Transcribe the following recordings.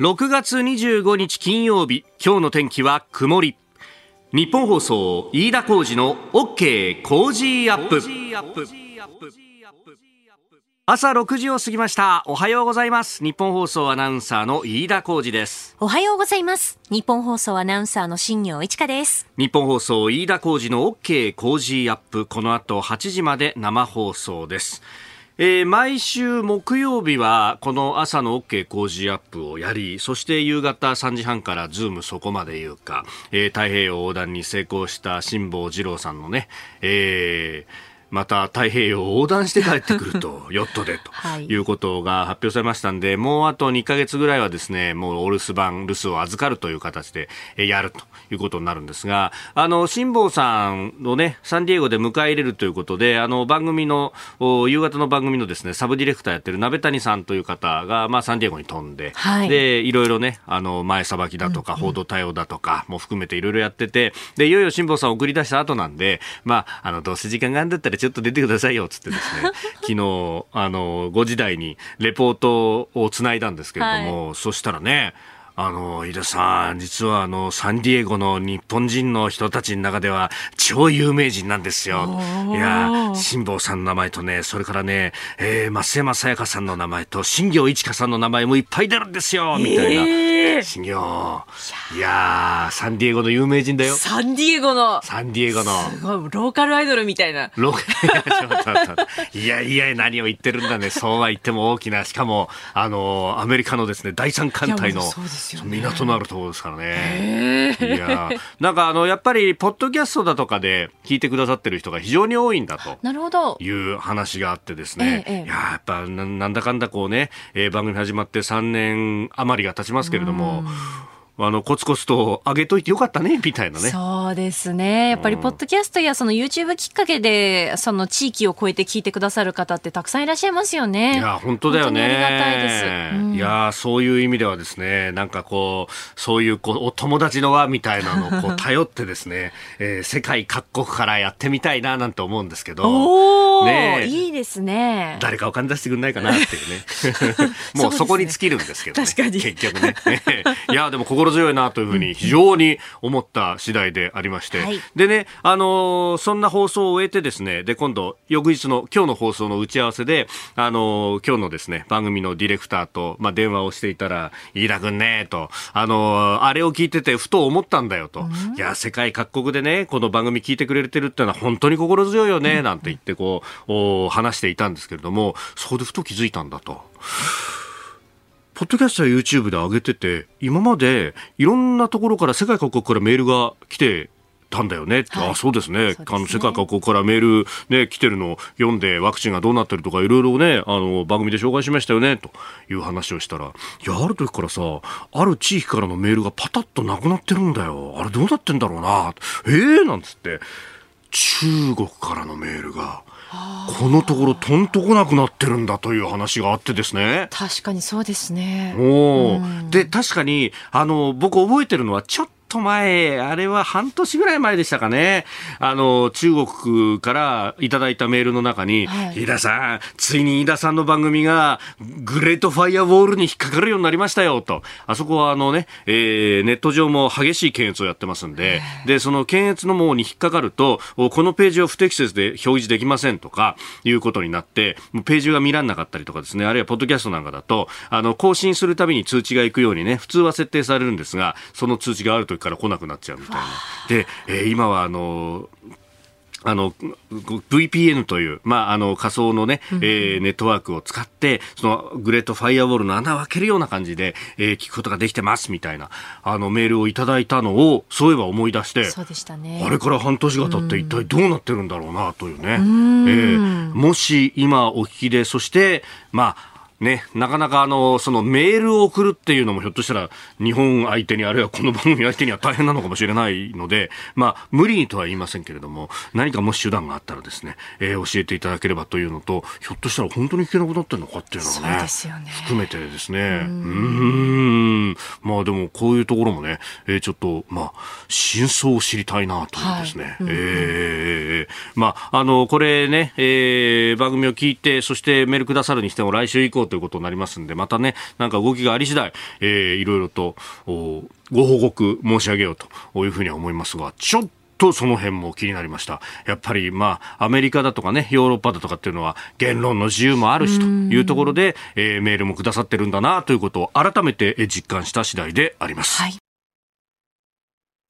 6月25日金曜日今日の天気は曇り。日本放送飯田浩二の OK 工事アップ。朝6時を過ぎました。おはようございます。日本放送アナウンサーの飯田浩二です。おはようございます。日本放送アナウンサーの新業一華です。日本放送飯田浩二の OK 工事アップ。この後8時まで生放送ですえー、毎週木曜日はこの朝の OK 工事アップをやりそして夕方3時半からズームそこまで言うか、えー、太平洋横断に成功した辛坊治郎さんのね、えーまた太平洋を横断して帰ってくると、ヨットでと。いうことが発表されましたんで、もうあと2ヶ月ぐらいはですね、もうお留守番、留守を預かるという形でやるということになるんですが、あの、辛坊さんのね、サンディエゴで迎え入れるということで、あの、番組の、夕方の番組のですね、サブディレクターやってる鍋谷さんという方が、まあ、サンディエゴに飛んで、はい、で、いろいろね、あの、前さばきだとか、報道対応だとかも含めていろいろやってて、で、いよいよ辛坊さんを送り出した後なんで、まあ、あの、どうせ時間があるんだったらちょっと出てくださいよ、つってですね、昨日、あの、5時台にレポートをつないだんですけれども、はい、そしたらね、あの、井田さん、実はあの、サンディエゴの日本人の人たちの中では超有名人なんですよ。いや、辛坊さんの名前とね、それからね、えー、増山さやかさんの名前と、新行一華さんの名前もいっぱい出るんですよ、みたいな。えー、新行。いやサンディエゴの有名人だよ。サンディエゴの。サンディエゴの。すごい、ローカルアイドルみたいな。ロー カル、いやいや、何を言ってるんだね。そうは言っても大きな、しかも、あの、アメリカのですね、第三艦隊の。そうですですよね。港のあるところですからね。いや、なんかあの、やっぱり、ポッドキャストだとかで聞いてくださってる人が非常に多いんだと。なるほど。いう話があってですね。いや、やっぱな、なんだかんだこうね、えー、番組始まって3年余りが経ちますけれども、あの、コツコツと上げといてよかったね、みたいなね。そうですね。やっぱり、ポッドキャストやその YouTube きっかけで、その地域を超えて聞いてくださる方ってたくさんいらっしゃいますよね。いや、本当だよね。ありがたいです。うん、いや、そういう意味ではですね、なんかこう、そういうこう、お友達の輪みたいなのをこう、頼ってですね、えー、世界各国からやってみたいな、なんて思うんですけど。おねいいですね。誰かお金出してくんないかなっていうね。もうそこに尽きるんですけどね。確かに。結局ね。いや、でも心強いなというふうに非常に思った次第でありまして、はい、でね、あのー、そんな放送を終えてですね、で、今度、翌日の今日の放送の打ち合わせで、あのー、今日のですね、番組のディレクターと、まあ、電話をしていたら、飯田君ね、と、あのー、あれを聞いててふと思ったんだよと、いや、世界各国でね、この番組聞いてくれてるっていうのは本当に心強いよね、なんて言ってこう、話していたんですけれども、そこでふと気づいたんだと。ポッドキャストや YouTube で上げてて、今までいろんなところから世界各国からメールが来てたんだよね、はい、あそうですね、ね、あの世界各国からメール、ね、来てるのを読んでワクチンがどうなってるとかいろいろねあの番組で紹介しましたよねという話をしたらいやある時からさある地域からのメールがパタッとなくなってるんだよ。あれどうなってんだろうな。ええー、なんつって。中国からのメールが。このところとんとこなくなってるんだという話があってですね。確かにそうですね。お、うん、で、確かに、あの、僕覚えてるのは、ちょっと前、あれは半年ぐらい前でしたかね。あの、中国からいただいたメールの中に、はい、飯田さん、ついに飯田さんの番組が、グレートファイアウォールに引っかかるようになりましたよ、と。あそこはあのね、えー、ネット上も激しい検閲をやってますんで、で、その検閲の網に引っかかると、このページを不適切で表示できませんとか、いうことになって、ページが見らんなかったりとかですね、あるいはポッドキャストなんかだと、あの、更新するたびに通知が行くようにね、普通は設定されるんですが、その通知があるときから来なくなっちゃうみたいな。で、えー、今はあのあの、VPN という、まあ、あの、仮想のね、えー、ネットワークを使って、その、グレートファイアウォールの穴を開けるような感じで、えー、聞くことができてます、みたいな、あの、メールをいただいたのを、そういえば思い出して、そうでしたね。あれから半年が経って一体どうなってるんだろうな、というね。うえー、もし今お聞きで、そして、まあ、ね、なかなかあの、そのメールを送るっていうのもひょっとしたら日本相手にあるいはこの番組相手には大変なのかもしれないので、まあ無理にとは言いませんけれども、何かもし手段があったらですね、えー、教えていただければというのと、ひょっとしたら本当に聞けなくなってるのかっていうのをね、ね。含めてですね、うん。まあでもこういうところもね、えー、ちょっと、まあ、真相を知りたいなというですね。えー、まあ、あの、これね、えー、番組を聞いて、そしてメールくださるにしても来週以降ということになりますんで、またね、なんか動きがあり次第、えー、いろいろと、ご報告申し上げようというふうには思いますが、ちょっととその辺も気になりました。やっぱりまあアメリカだとかねヨーロッパだとかっていうのは言論の自由もあるしというところで、えー、メールもくださってるんだなということを改めて実感した次第であります。はい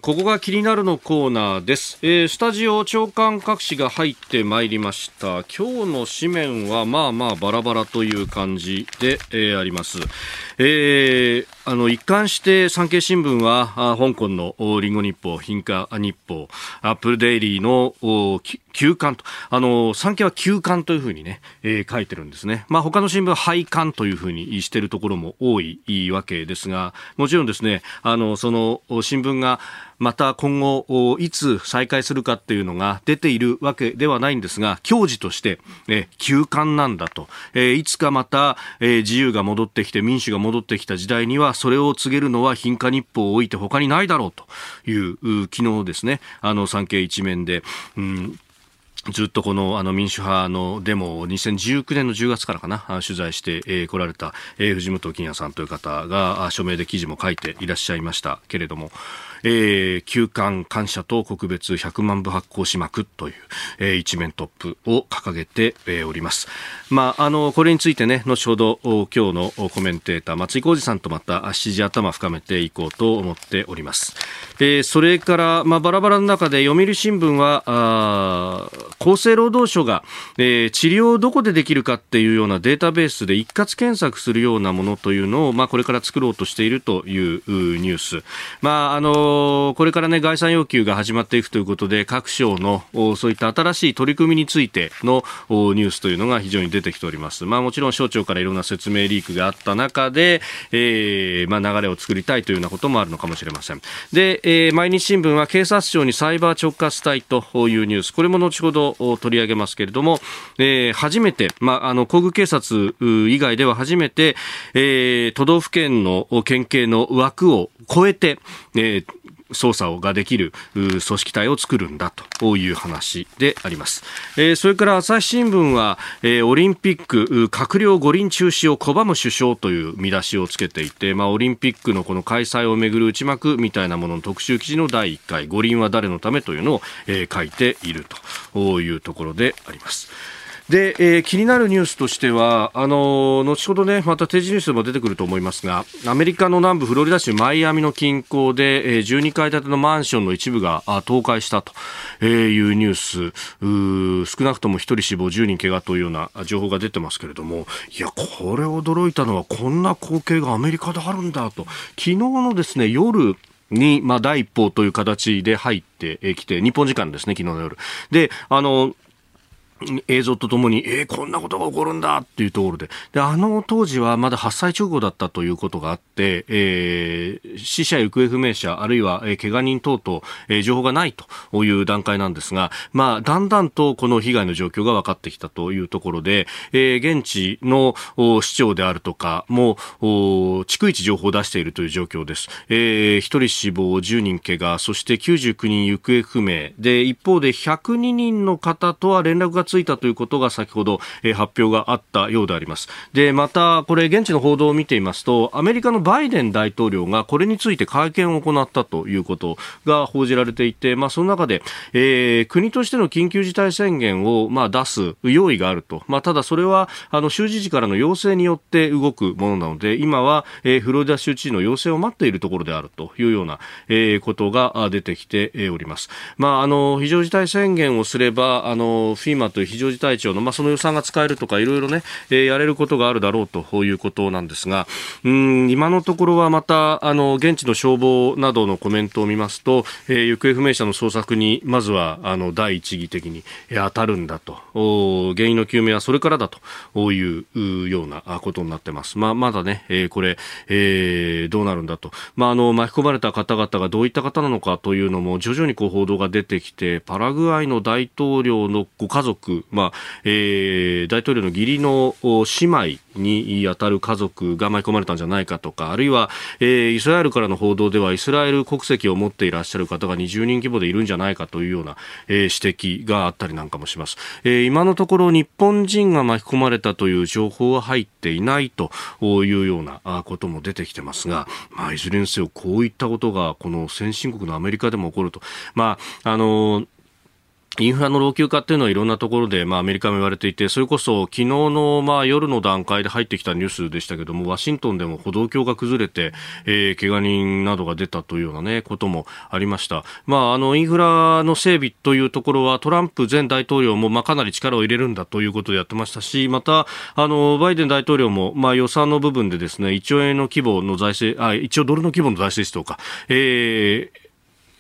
ここが気になるのコーナーです、えー、スタジオ長官各紙が入ってまいりました。今日の紙面はまあまあバラバラという感じで、えー、あります、えー、あの一貫して産経新聞は香港のリンゴ日報、貧価日報、アップルデイリーの休刊と、あの、産経は休刊というふうにね、えー、書いてるんですね。まあ他の新聞は廃刊というふうにしているところも多いわけですが、もちろんですね、あの、その新聞がまた今後、いつ再開するかっていうのが出ているわけではないんですが、矜持として、え休刊なんだと、え、いつかまた、え、自由が戻ってきて民主が戻ってきた時代には、それを告げるのは貧価日報を置いて他にないだろうという、昨日ですね、あの産経一面で、うんずっとこのあの民主派のデモを2019年の10月からかな取材してこ、えー、られた、え、藤本金也さんという方が署名で記事も書いていらっしゃいましたけれども、えー、休館感謝と告別100万部発行しまくという、えー、一面トップを掲げて、えー、おります。まあ、あの、これについてね、後ほど今日のコメンテーター、松井浩二さんとまた7時頭深めていこうと思っております。えー、それから、まあ、バラバラの中で読売新聞は、あ厚生労働省が、えー、治療をどこでできるかっていうようなデータベースで一括検索するようなものというのを、まあ、これから作ろうとしているというニュース。まあ、あのこれからね、概算要求が始まっていくということで、各省のそういった新しい取り組みについてのニュースというのが非常に出てきております。まあもちろん省庁からいろんな説明リークがあった中で、えー、まあ流れを作りたいというようなこともあるのかもしれません。で、えー、毎日新聞は警察庁にサイバー直轄隊というニュース、これも後ほど取り上げますけれども、えー、初めて、まあ、あの、皇宮警察以外では初めて、えー、都道府県の県警の枠を超えて、えー、捜査をができる組織体を作るんだという話であります。えー、それから朝日新聞は、えー、オリンピック閣僚五輪中止を拒む首相という見出しをつけていて、まあ、オリンピックのこの開催をめぐる内幕みたいなものの特集記事の第1回五輪は誰のためというのを、えー、書いているというところであります。で、えー、気になるニュースとしては、あのー、後ほどね、また定時ニュースでも出てくると思いますが、アメリカの南部フロリダ州マイアミの近郊で、えー、12階建てのマンションの一部が倒壊したというニュース、少なくとも1人死亡、10人怪我というような情報が出てますけれども、いや、これ驚いたのは、こんな光景がアメリカであるんだと、昨日のですね、夜、に、まあ、第一報という形で入ってきて、日本時間ですね、昨日の夜。で、あの、映像とともに、えー、こんなことが起こるんだっていうところで、で、あの当時はまだ発災直後だったということがあって、えー、死者、行方不明者、あるいは、えー、怪我人等々、えー、情報がないという段階なんですが、まあ、だんだんとこの被害の状況が分かってきたというところで、えー、現地の市長であるとかも、逐一情報を出しているという状況です。えー、1人死亡、10人怪我、そして99人行方不明。で、一方で102人の方とは連絡がついたということが先ほど、え、発表があったようであります。で、また、これ現地の報道を見ていますと、アメリカのバイデン大統領がこれについて会見を行ったということが報じられていて、まあ、その中で、えー、国としての緊急事態宣言を、まあ、出す用意があると。まあ、ただそれは、あの、州知事からの要請によって動くものなので、今は、えー、フロリダ州知事の要請を待っているところであるというような、えー、ことが出てきております。まあ、あの、非常事態宣言をすれば、あの、フィーマという非常事態庁の、まあ、その予算が使えるとか、いろいろね、えー、やれることがあるだろうということなんですが、うん、今のところはまた、あの、現地の消防などのコメントを見ますと、えー、行方不明者の捜索に、まずは、あの、第一義的に、当たるんだと、原因の究明はそれからだというようなことになってます。まあ、まだね、えー、これ、えー、どうなるんだと。まあ、あの、巻き込まれた方々がどういった方なのかというのも、徐々にこう報道が出てきて、パラグアイの大統領のご家族族、まあえー、大統領の義理の姉妹に当たる家族が巻き込まれたんじゃないかとかあるいは、えー、イスラエルからの報道ではイスラエル国籍を持っていらっしゃる方が20人規模でいるんじゃないかというような、えー、指摘があったりなんかもします、えー、今のところ日本人が巻き込まれたという情報は入っていないというようなことも出てきてますが、まあ、いずれにせよこういったことがこの先進国のアメリカでも起こると、まああのインフラの老朽化っていうのはいろんなところで、まあ、アメリカも言われていて、それこそ昨日の、まあ、夜の段階で入ってきたニュースでしたけども、ワシントンでも歩道橋が崩れて、えー、怪我人などが出たというようなね、こともありました。まあ、あの、インフラの整備というところは、トランプ前大統領も、まあ、かなり力を入れるんだということでやってましたし、また、あの、バイデン大統領も、まあ、予算の部分でですね、1兆円の規模の財政、あ、1兆ドルの規模の財政出動か、えー、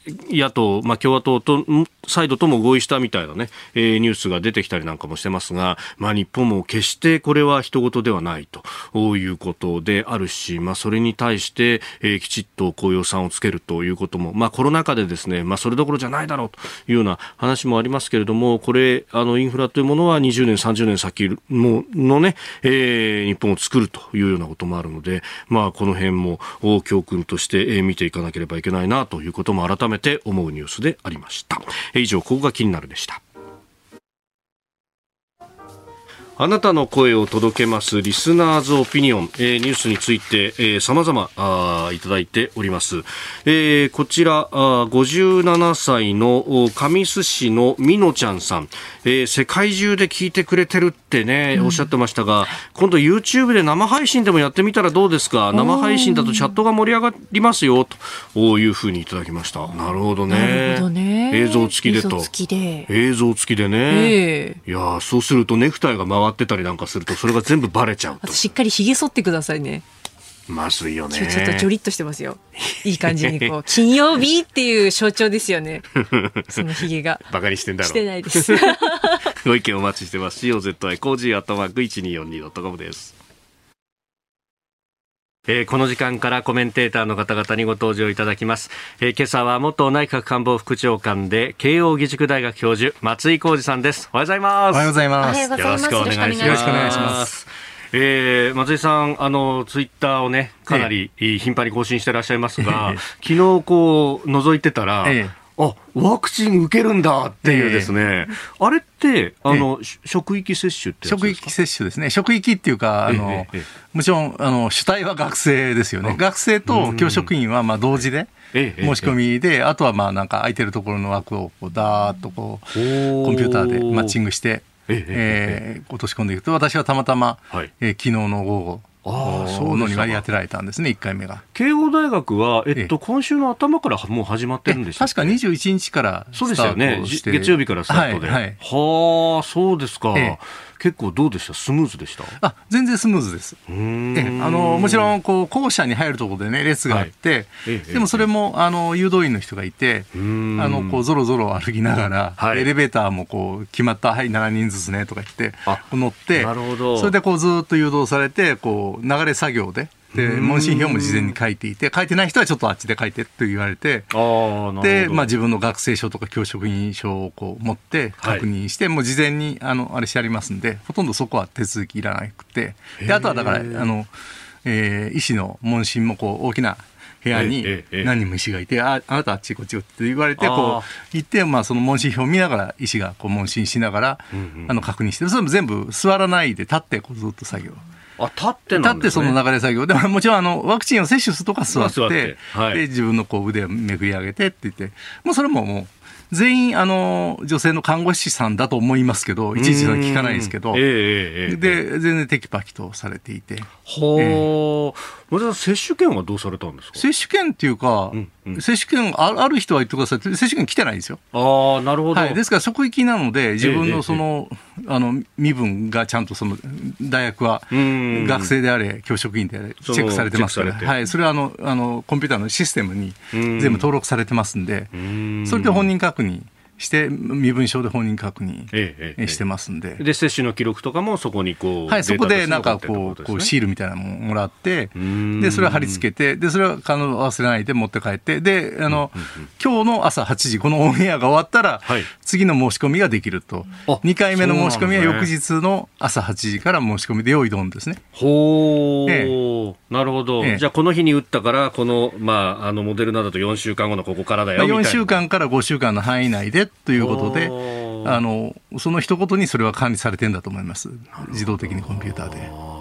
野党、まあ、共和党とサイドとも合意したみたいなね、えー、ニュースが出てきたりなんかもしてますが、まあ、日本も決してこれは人事ではないということであるし、まあ、それに対して、えー、きちっとこう予算をつけるということも、まあ、コロナ禍でですね、まあ、それどころじゃないだろうというような話もありますけれども、これ、あの、インフラというものは20年、30年先ものね、えー、日本を作るというようなこともあるので、まあ、この辺も教訓として、え見ていかなければいけないなということも改めてめて思うニュースでありました。以上、ここが気になるでした。あなたの声を届けますリスナーズオピニオン、えー、ニュースについて、えー、様々あいただいております。えー、こちらあ57歳の神栖市のみのちゃんさん、えー、世界中で聞いてくれてるってね、おっしゃってましたが、今度 YouTube で生配信でもやってみたらどうですか？生配信だとチャットが盛り上がりますよというふうにいただきました。なるほどね。なるほどね。映像付きでと。映像付きで。ね。えー、いやそうするとネクタイが曲がってたりなんかするとそれが全部バレちゃうと。しっかりひげ剃ってくださいね。まずいよね。ちょっとジョリッとしてますよ。いい感じにこう金曜日っていう象徴ですよね。そのひげが。バカにしてんだろ。してないです。ご意見お待ちしてます。COZY cozy アットマーク 1242.com ですえー、この時間からコメンテーターの方々にご登場いただきます、えー、今朝は元内閣官房副長官で慶應義塾大学教授松井浩二さんです。おはようございます。おはようございます。よろしくお願いします。よろしくお願いします。えー、松井さん、あのツイッターをね、かなり頻繁に更新してらっしゃいますが、ええ、昨日こう覗いてたら、えあワクチン受けるんだって。いうですね、えー、あれって、あの、えー、職域接種って職域接種ですね。職域っていうか、あの、えー、もちろん、あの、主体は学生ですよね。学生と教職員は、まあ、同時で。申し込みで、あとはまあなんか空いてるところの枠をこうダーッとこうコンピューターでマッチングして、え。えー、落とし込んでいくと私はたまたま、はい。えー、昨日の午後のに割り当てられたんですね、1回目が。慶応大学は、えっと、今週の頭からもう始まってるんでし確か21日からそうですよね、月曜日からスタートで。はい、はい、はあ、そうですか。ええ結構どうでした？スムーズでした？あ全然スムーズです。えあのもちろんこう校舎に入るところでね列があって、はい、でもそれもあの誘導員の人がいてあのこうぞろぞろ歩きながら、はい、エレベーターもこう決まったはい7人ずつねとか言って乗ってなるほど。それでこうずっと誘導されてこう流れ作業でで問診票も事前に書いていて書いてない人はちょっとあっちで書いてって言われてで、まあ、自分の学生証とか教職員証をこう持って確認して、はい、もう事前にあのあれしてありますんでほとんどそこは手続きいらなくて。であとはだからあの、えー、医師の問診もこう大きな部屋に何人も医師がいて、ああなたあっちこっちって言われてこう行って、まあ、その問診票を見ながら医師がこう問診しながら、あの確認してそれも全部座らないで立ってこうずっと作業。あ立ってなん、ね、立ってその流れ作業。でももちろんあのワクチンを接種するとか座って,、で自分のこう腕をめくり上げてって言って。もうそれももう全員あの女性の看護師さんだと思いますけどいちいち聞かないですけど、えー、で全然テキパキとされていて。はあ、えー接種券はどうされたんですか？接種券っていうか、うんうん、接種券ある人は言ってください接種券来てないんですよ。ああ、なるほど、はい。ですから、職域なので、自分のその、ええあの、身分がちゃんとその、大学は、学生であれ、教職員であれ、チェックされてますから、はい。それはあの、あの、コンピューターのシステムに全部登録されてますんで、ん。それで本人確認。して身分証で本人確認してますんで、で接種の記録とかもそこにこうはいそこでなんかこうこうシールみたいなものもらってでそれを貼り付けてでそれは必ず忘れないで持って帰ってであの、今日の朝8時このオンエアが終わったら、はい、次の申し込みができると。2回目の申し込みは翌日の朝8時から申し込みで用意どんですね。ほう、ええ、なるほど、ええ、じゃあこの日に打ったからこの,、まあ、あのモデルナだと4週間後のここからだよみたいな。4週間から5週間の範囲内でということで、あのその一言にそれは管理されてるんだと思います、自動的にコンピューターで。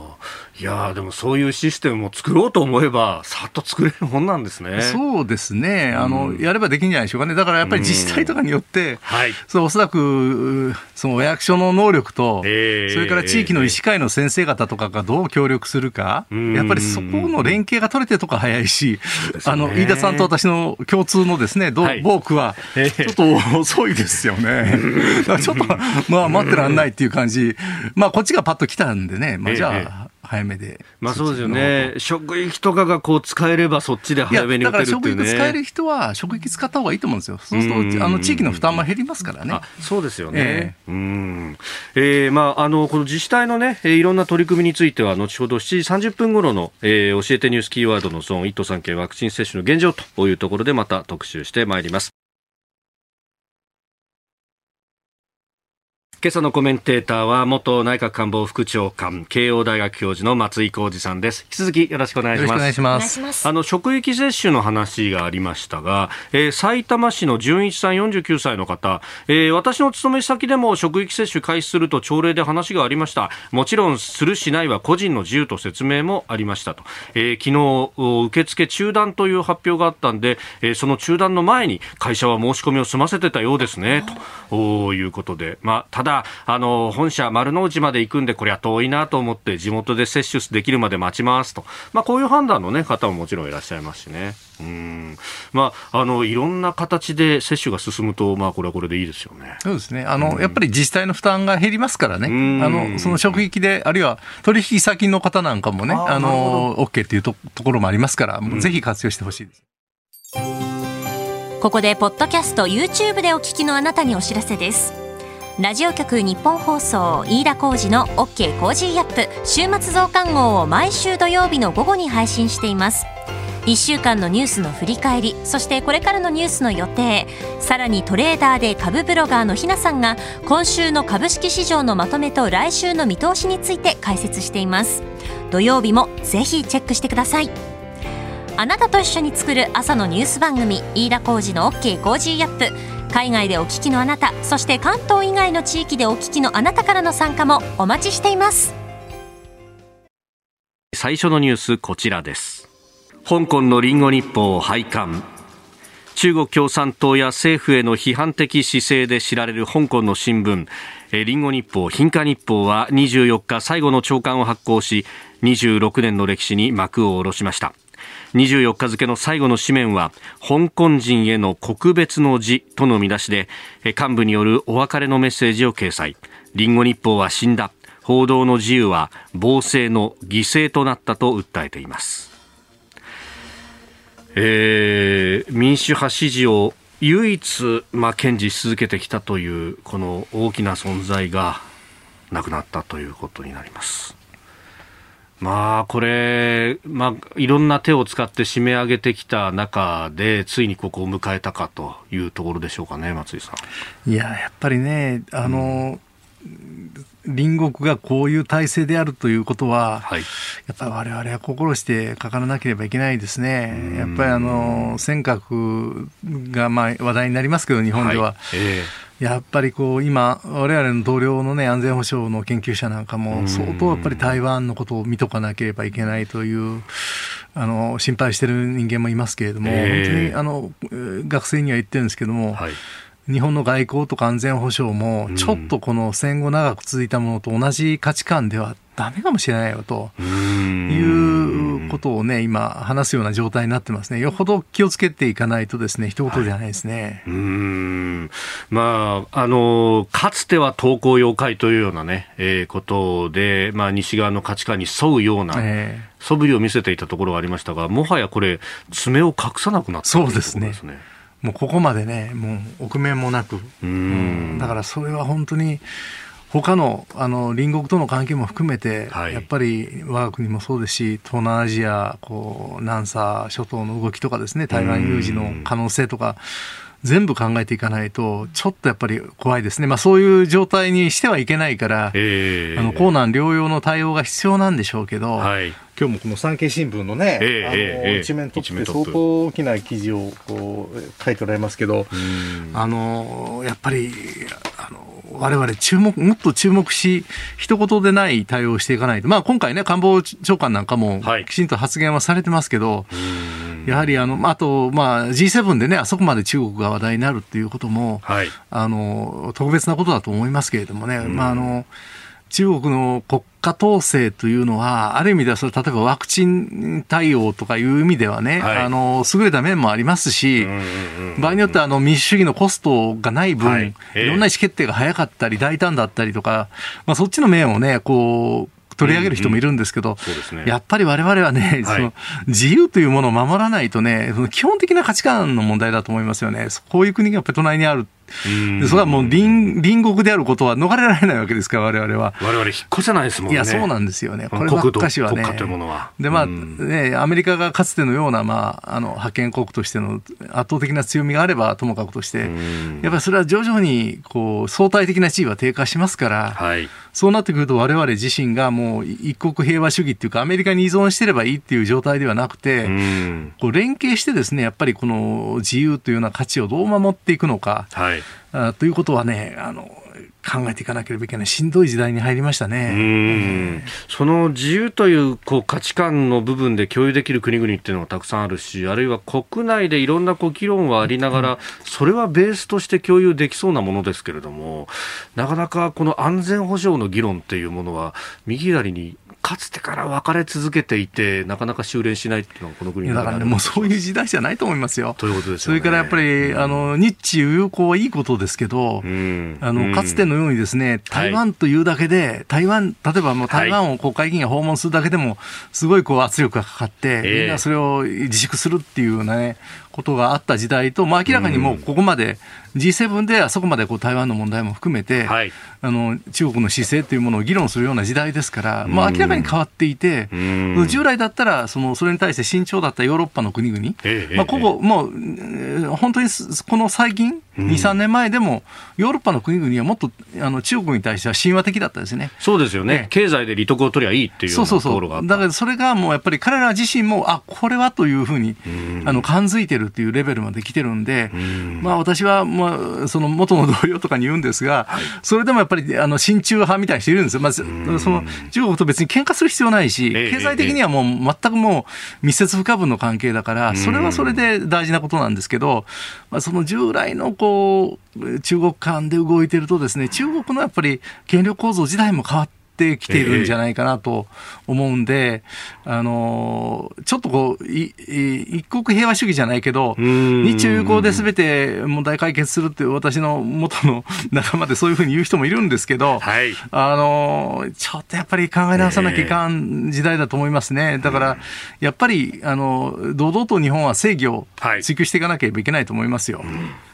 いやでもそういうシステムも作ろうと思えば、さっと作れるもんなんですね。そうですね。あの、うん、やればできるんじゃないでしょうかね。だからやっぱり自治体とかによって、うん、はい。そう、おそらく、そのお役所の能力と、えー、それから地域の医師会の先生方とかがどう協力するか、えー、やっぱりそこの連携が取れてるとか早いし、あの、飯田さんと私の共通のですね、どはい、ボークは、ちょっと遅いですよね。だからちょっと、まあ待ってらんないっていう感じ。まあこっちがパッと来たんでね、まあじゃあ、えー早めで。まあそうですよね。職域とかがこう使えればそっちで早めに打てるっていうね。職域使える人は職域使った方がいいと思うんですよ。そうすると、あの地域の負担も減りますからね。そうですよね。えー、うん。えー、まああの、この自治体のね、いろんな取り組みについては、後ほど7時30分頃の、えー、教えてニュースキーワードのゾーン1都3県ワクチン接種の現状というところでまた特集してまいります。今朝のコメンテーターは元内閣官房副長官慶応大学教授の松井浩二さんです。引き続きよろしくお願いします。お願いします。あの職域接種の話がありましたが、えー、埼玉市の純一さん49歳の方、えー、私の勤め先でも職域接種開始すると朝礼で話がありました。もちろんするしないは個人の自由と説明もありましたと、えー、昨日受付中断という発表があったんで、えー、その中断の前に会社は申し込みを済ませてたようですね。ということで。まあただあの本社丸の内まで行くんでこれは遠いなと思って地元で接種できるまで待ちますと、まあ、こういう判断の、ね、方ももちろんいらっしゃいますしね。うん。まあ、あのいろんな形で接種が進むと、まあ、これはこれでいいですよね。そうですね。あの、やっぱり自治体の負担が減りますからね、あのその職域で、あるいは取引先の方なんかもね、あの OK っていうとところもありますから、ぜひ活用してほしいです。ここでポッドキャスト YouTube でお聞きのあなたにお知らせですラジオ局日本放送飯田浩二の OK コージーアップ週末増刊号を毎週土曜日の午後に配信しています。1週間のニュースの振り返りそしてこれからのニュースの予定さらにトレーダーで株ブロガーのひなさんが今週の株式市場のまとめと来週の見通しについて解説しています。土曜日もぜひチェックしてください。あなたと一緒に作る朝のニュース番組飯田浩二の OK コージーアップ。海外でお聞きのあなたそして関東以外の地域でお聞きのあなたからの参加もお待ちしています。最初のニュースこちらです。香港のリンゴ日報を廃刊中国共産党や政府への批判的姿勢で知られる香港の新聞。リンゴ日報、蘋果日報は24日最後の朝刊を発行し26年の歴史に幕を下ろしました。24日付の最後の紙面は香港人への告別の辞との見出しで幹部によるお別れのメッセージを掲載リンゴ日報は死んだ。報道の自由は暴政の犠牲となったと訴えています、えー、民主派支持を唯一、まあ、堅持し続けてきたというこの大きな存在がなくなったということになります。まあ、これ、まあ、いろんな手を使って締め上げてきた中で、ついにここを迎えたかというところでしょうかね、松井さん。いや、やっぱりね、あの、うん、隣国がこういう体制であるということは、はい、やっぱりわれわれは心してかからなければいけないですね。やっぱりあの、尖閣がまあ話題になりますけど、日本では。はいえ。ーやっぱりこう今、われわれの同僚の、ね、安全保障の研究者なんかも、相当やっぱり台湾のことを見とかなければいけないという、あの心配している人間もいますけれども、えー、本当にあの学生には言ってるんですけども、はい日本の外交とか安全保障も、ちょっとこの戦後長く続いたものと同じ価値観ではダメかもしれないよということをね、今話すような状態になってますね。よほど気をつけていかないとですね、一言じゃないですね。はい、うん。まあ、あの、かつては投稿妖怪というようなね、えー、ことで、まあ、西側の価値観に沿うような、えー素振りを見せていたところがありましたが、もはやこれ、爪を隠さなくなったというですね。もうここまでね、もう臆面もなく、うん、だからそれは本当に、他のあの隣国との関係も含めて、はい、やっぱり我が国もそうですし、東南アジア、こう南沙諸島の動きとかですね、台湾有事の可能性とか、全部考えていかないと、ちょっとやっぱり怖いですね、まあ、そういう状態にしてはいけないから、えー、あの高難療養の対応が必要なんでしょうけど、はい、今日もこの産経新聞のね、えー、あの一面トップで相当大きな記事をこう書いておられますけど、あのやっぱりあの我々注目、もっと注目し、一言でない対応をしていかないと、まあ、今回ね、官房長官なんかもきちんと発言はされてますけど、はい、やはりあの、あと、まあ、G7 でね、あそこまで中国が話題になるっていうことも、はい、あの特別なことだと思いますけれどもね、まあ、あの中国の国家統制というのは、ある意味ではそれ、例えばワクチン対応とかいう意味ではね、はい、あの優れた面もありますし、場合によってはあの民主主義のコストがない分、はい、いろんな意思決定が早かったり、大胆だったりとか、まあ、そっちの面をね、こう、取り上げる人もいるんですけど、うんうんね、やっぱりわれわれはね、その自由というものを守らないとね、その基本的な価値観の問題だと思いますよね。こういう国がやっぱり隣にある。でそれはもう隣隣国であることは逃れられないわけですから、われわれは。われわれ引っ越せないですもんね。いや、そうなんですよね。こればっかしはね。で、まあ、ね、アメリカがかつてのような、まあ、あの、覇権国としての圧倒的な強みがあれば、ともかくとして、やっぱりそれは徐々に、こう、相対的な地位は低下しますから、はい。そうなってくると我々自身がもう一国平和主義っていうかアメリカに依存してればいいっていう状態ではなくて、こう連携してですねやっぱりこの自由というような価値をどう守っていくのか、はい、あということはねあの考えていかなければいけない。しんどい時代に入りましたね、えー、その自由というこう価値観の部分で共有できる国々っていうのがたくさんあるしあるいは国内でいろんなこう議論はありながら、うん、それはベースとして共有できそうなものですけれどもなかなかこの安全保障の議論っていうものは右左にかつてから分かれ続けていて、なかなか修練しないっていうのは、この国だからね、もうそういう時代じゃないと思いますよ。ということです、ね、それからやっぱり、あの日中友好はいいことですけど、うん、あのかつてのようにですね、台湾というだけで、はい、台湾、例えばもう台湾を国会議員が訪問するだけでも、すごいこう圧力がかかって、みんなそれを自粛するっていうようなね、ことがあった時代と、まあ、明らかにもうここまで G7 であそこまでこう台湾の問題も含めて、はい、あの中国の姿勢というものを議論するような時代ですから、まあ、明らかに変わっていて、従来だったらそのそれに対して慎重だったヨーロッパの国々、まあ、ここ、もう本当にこの最近、2、3年前でも、ヨーロッパの国々はもっとあの中国に対しては神話的だったですね。そうですよね。経済で利得を取りゃいいっていうそうそうそう。だからそれがもうやっぱり彼ら自身も、あ、これはというふうに、あの、感づいてるっていうレベルまで来てるんで、まあ私は、まあ、その元の同僚とかに言うんですが、はい、それでもやっぱり、あの、親中派みたいな人いるんですよ。まず、その、中国と別に喧嘩する必要ないし、経済的にはもう全くもう密接不可分の関係だから、それはそれで大事なことなんですけど、まあ、その従来のこう、中国間で動いてるとですね、中国のやっぱり権力構造自体も変わって、てきているんじゃないかなと思うんで、あのちょっとこうい一国平和主義じゃないけど、日中友好で全て問題解決するっていう私の元の仲間でそういうふうに言う人もいるんですけど、はい、あのちょっとやっぱり考え直さなきゃいかん時代だと思いますね。だから、やっぱりあの堂々と日本は正義を追求していかなければいけないと思いますよ。はい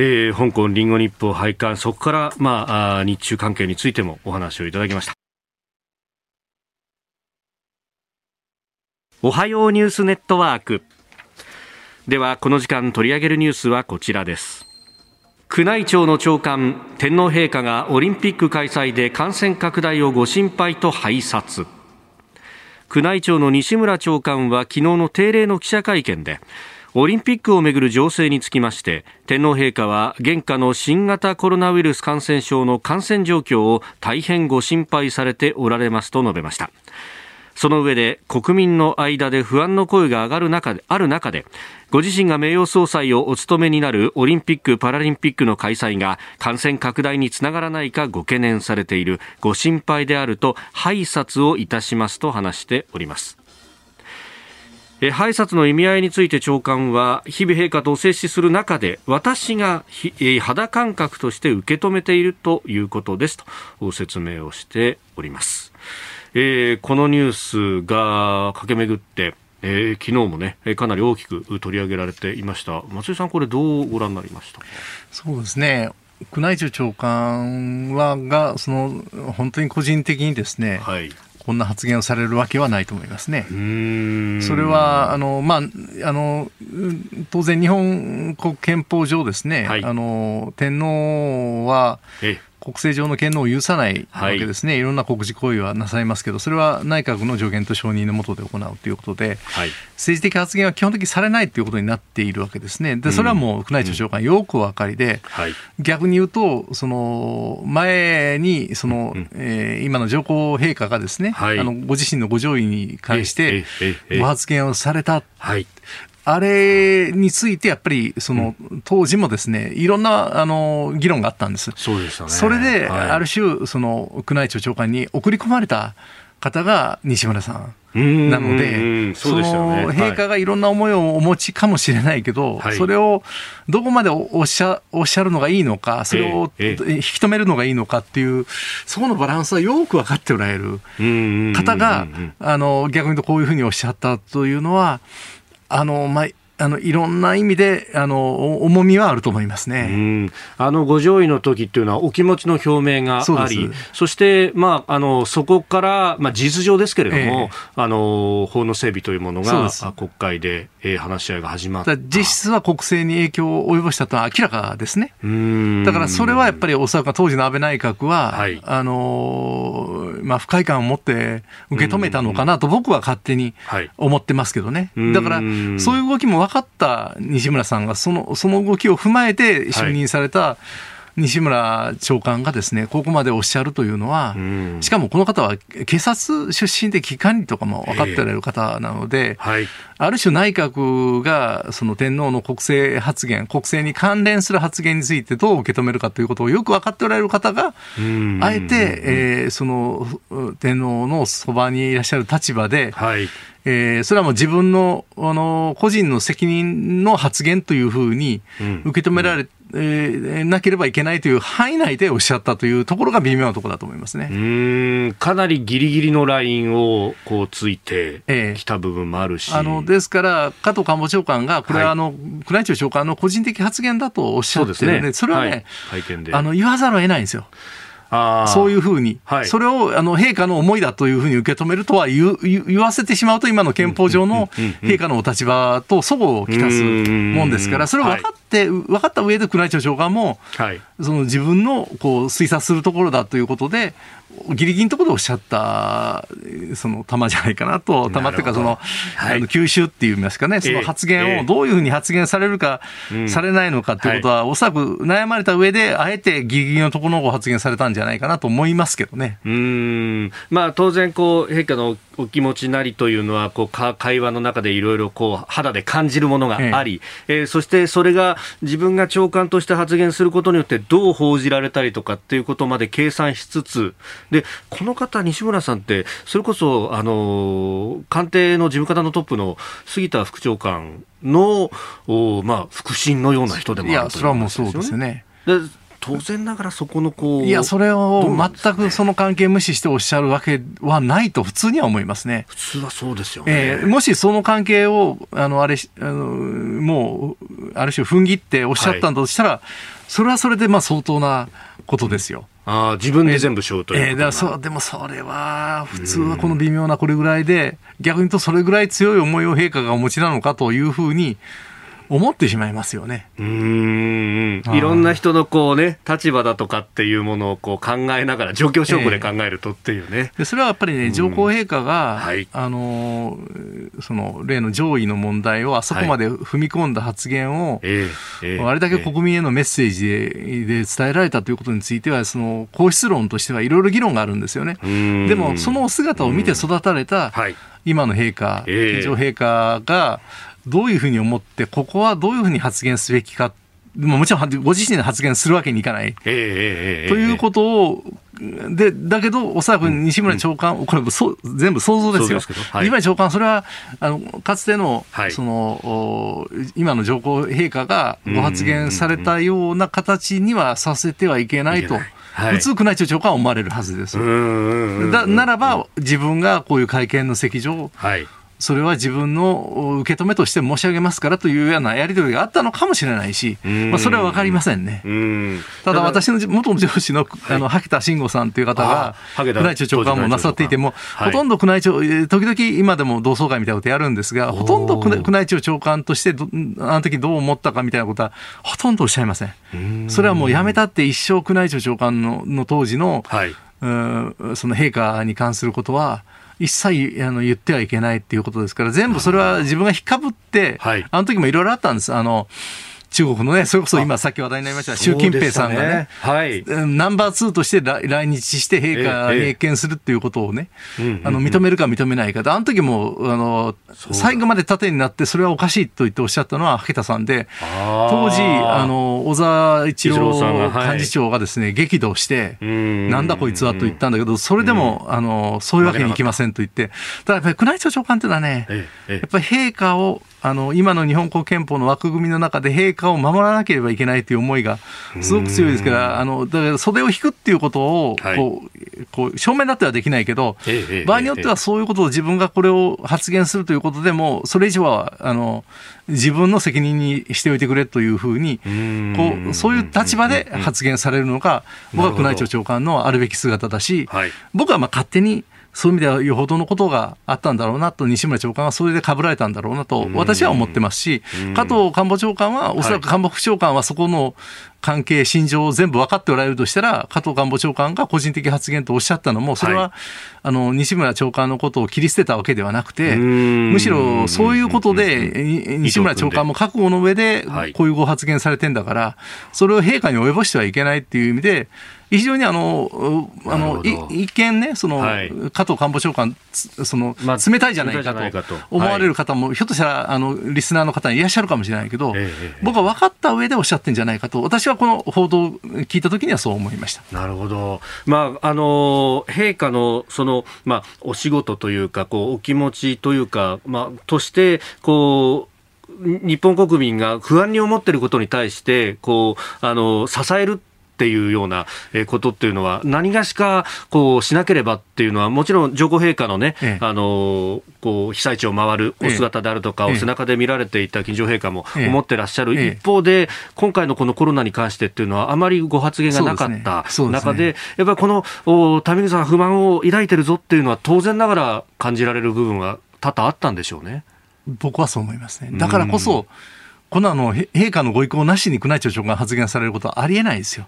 えー、香港リンゴ日報廃刊、そこから、ま、あ日中関係についてもお話をいただきました。おはようニュースネットワーク。では、この時間取り上げるニュースはこちらです。宮内庁の長官、天皇陛下がオリンピック開催で感染拡大をご心配と拝察。宮内庁の西村長官は昨日の定例の記者会見で、オリンピックをめぐる情勢につきまして天皇陛下は現下の新型コロナウイルス感染症の感染状況を大変ご心配されておられますと述べました。その上で国民の間で不安の声が上がる中である中でご自身が名誉総裁をお務めになるオリンピック・パラリンピックの開催が感染拡大につながらないかご懸念されているご心配であると拝察をいたしますと話しております。拝察の意味合いについて長官は日々陛下とお接しする中で私が肌感覚として受け止めているということですと説明をしております、えー、このニュースが駆け巡ってえー、昨日もね、かなり大きく取り上げられていました。松井さん、これどうご覧になりましたそうですね。宮内庁長官はがその本当に個人的にですね、はい、こんな発言をされるわけはないと思いますね。それはあの、まあ、あの当然、日本国憲法上ですね、はい、あの天皇は国政上の権能を許さないわけですね、はい、いろんな国事行為はなさいますけど、それは内閣の助言と承認の下で行うということで、はい、政治的発言は基本的にされないということになっているわけですね、でそれはもう宮内庁長官、よくお分かりで、うん。逆に言うと、その前にその、うん、えー、今の上皇陛下がですね、はい、あのご自身のご上位に関して、ご発言をされた。はいあれについてやっぱりその当時もですねいろんなあの議論があったんです。そうですよね。それである種その宮内庁長官に送り込まれた方が西村さん。なので、その陛下がいろんな思いをお持ちかもしれないけど、それをどこまでおっしゃおっしゃるのがいいのか、それを引き止めるのがいいのかっていう、そこのバランスはよく分かっておられる方が、あの逆に言うとこういうふうにおっしゃったというのは、あの、まあ、あのいろんな意味であの重みはあると思いますね。あのご上位の時っていうのはお気持ちの表明がありそして、まあ、あのそこから、まあ、事実上ですけれども、えー、あの法の整備というものが国会で、えー、話し合いが始まった。実質は国政に影響を及ぼしたとは明らかですね。だからそれはやっぱりおそらく当時の安倍内閣は、はい、あのまあ、不快感を持って受け止めたのかなと僕は勝手に思ってますけどね、だからそういう動きも分かった西村さんがそのその動きを踏まえて就任された、西村長官がですね、ここまでおっしゃるというのは、しかもこの方は警察出身で危機管理とかも分かっておられる方なので、はい、ある種内閣がその天皇の国政発言、国政に関連する発言についてどう受け止めるかということをよく分かっておられる方が、あえて、えー、その天皇のそばにいらっしゃる立場で、はい。えー、それはもう自分のあの個人の責任の発言というふうに受け止められえー、なければいけないという範囲内でおっしゃったというところが微妙なところだと思いますね。うん。かなりぎりぎりのラインをこうついてきた部分もあるし、えー、あのですから、加藤官房長官が、これはあの、はい、宮内庁長官の個人的発言だとおっしゃってるので、そね、それはね、はい、あの言わざるを得ないんですよ。そういうふうに、はい、それをあの陛下の思いだというふうに受け止めるとは言言わせてしまうと、今の憲法上の陛下のお立場と齟齬をきたすもんですから、それを分かって、分かった上で宮内庁長官も、その自分のこう推察するところだということで、ギリギリのところでおっしゃったその玉じゃないかなと、玉っていうかその、はい、あの吸収っていいますかね、その発言をどういうふうに発言されるか、えー、されないのかということは、おそらく悩まれた上で、あえてギリギリのところを発言されたんじゃないかなと思いますけどね。うん。まあ、当然こう、陛下のお気持ちなりというのはこうか会話の中でいろいろ肌で感じるものがあり、えええー、そしてそれが自分が長官として発言することによってどう報じられたりとかっていうことまで計算しつつでこの方、西村さんってそれこそあの官邸の事務方のトップの杉田副長官のお、まあ、腹心のような人でもあるといやそれはもうそうですよね。で当然ながらそこのこういやそれを全くその関係無視しておっしゃるわけはないと普通には思いますね。普通はそうですよね、えー、もしその関係をあのあれあのもうある種踏ん切っておっしゃったんだとしたら、はい、それはそれでまあ相当なことですよ。あ自分で全部しようというえー、だそうでもそれは普通はこの微妙なこれぐらいで逆に言うとそれぐらい強い思いを陛下がお持ちなのかというふうに思ってしまいますよね。うんい。ろんな人のこうね立場だとかっていうものをこう考えながら状況証拠で考えるとっていうね。でそれはやっぱりね上皇陛下が、はい、あのその例の上位の問題をあそこまで踏み込んだ発言を、はいえー、あれだけ国民へのメッセージでで伝えられたということについてはその皇室論としてはいろいろ議論があるんですよね。でもその姿を見て育たれた、今の陛下、えー、上陛下がどういうふうに思って、ここはどういうふうに発言すべきか、もちろんご自身で発言するわけにいかない。ということを、で、だけど、おそらく西村長官、うん、これそ全部想像ですよ。すはい、西村長官、それは、あの、かつての、はい、その、今の上皇陛下がご発言されたような形にはさせてはいけないと。はい、普通、宮内庁長官は思われるはずです。だならば、自分がこういう会見の席上、はいそれは自分の受け止めとして申し上げますからというようなやり取りがあったのかもしれないし、まあ、それは分かりませせんね。ただ私の元上司の、あの、萩田慎吾さんという方が、宮内庁長官もなさっていても、ほとんど宮内庁、時々今でも同窓会みたいなことやるんですが、ほとんど宮内庁長官としてあの時どう思ったかみたいなことは、ほとんどおっしゃいません。それはもう辞めたって一生宮内庁長官のの当時の、はい、その陛下に関することは、一切あの言ってはいけないっていうことですから、全部それは自分が引っかぶって、はい、あの時もいろいろあったんです。あの中国のね、それこそ今さっき話題になりました習近平さんがね、ね。はい、ナンバー2として来日して陛下に謁見するっていうことをね、あの認めるか認めないかあの時もあの最後まで盾になってそれはおかしいと言っておっしゃったのは萩田さんで、当時あの小沢一郎幹事長がですね、激怒して、なんだこいつはと言ったんだけど、それでも、あのそういうわけにいきませんと言って、た。だやっぱり宮内庁長官っていうのはね、やっぱり陛下をあの今の日本国憲法の枠組みの中で陛下を守らなければいけないという思いがすごく強いですから、あのだから袖を引くっていうことをこう、はい、こう正面だってはできないけど、場合によってはそういうことを自分がこれを発言するということでも、それ以上はあの自分の責任にしておいてくれというふうに、こうそういう立場で発言されるのが、僕は宮内庁長官のあるべき姿だし、僕はまあ勝手にそういう意味ではよほどのことがあったんだろうなと、西村長官はそれでかぶられたんだろうなと、私は思ってますし、加藤官房長官は、おそらく官房副長官はそこの関係、心情を全部分かっておられるとしたら、加藤官房長官が個人的発言とおっしゃったのも、それは、はい、あの西村長官のことを切り捨てたわけではなくて、むしろそういうことで、西村長官も覚悟の上で、こういうご発言されてんだから、それを陛下に及ぼしてはいけないっていう意味で、非常にあの、あの、一見ね、その、はい、加藤官房長官、その、まあ、冷たいじゃないかと思われる方も、ひょっとしたら、あの、リスナーの方にいらっしゃるかもしれないけど、ええ、僕は分かった上でおっしゃってんじゃないかと、私はこの報道を聞いたときにはそう思いました。なるほど。まあ、あの、陛下の、その、まあ、お仕事というか、こう、お気持ちというか、まあ、として、こう、日本国民が不安に思っていることに対して、こう、あの、支えるっていうようなことっていうのは、何がしかこうしなければっていうのは、もちろん上皇陛下のね、ええ、あのこう被災地を回るお姿であるとか、お背中で見られていた金城陛下も思ってらっしゃる一方で、今回のこのコロナに関してっていうのは、あまりご発言がなかった中で、やっぱりこのお民草さん、不満を抱いてるぞっていうのは、当然ながら感じられる部分は多々あったんでしょうね。僕はそう思いますね。だからこそ、このあの陛下のご意向なしに宮内庁長官が発言されることはありえないですよ。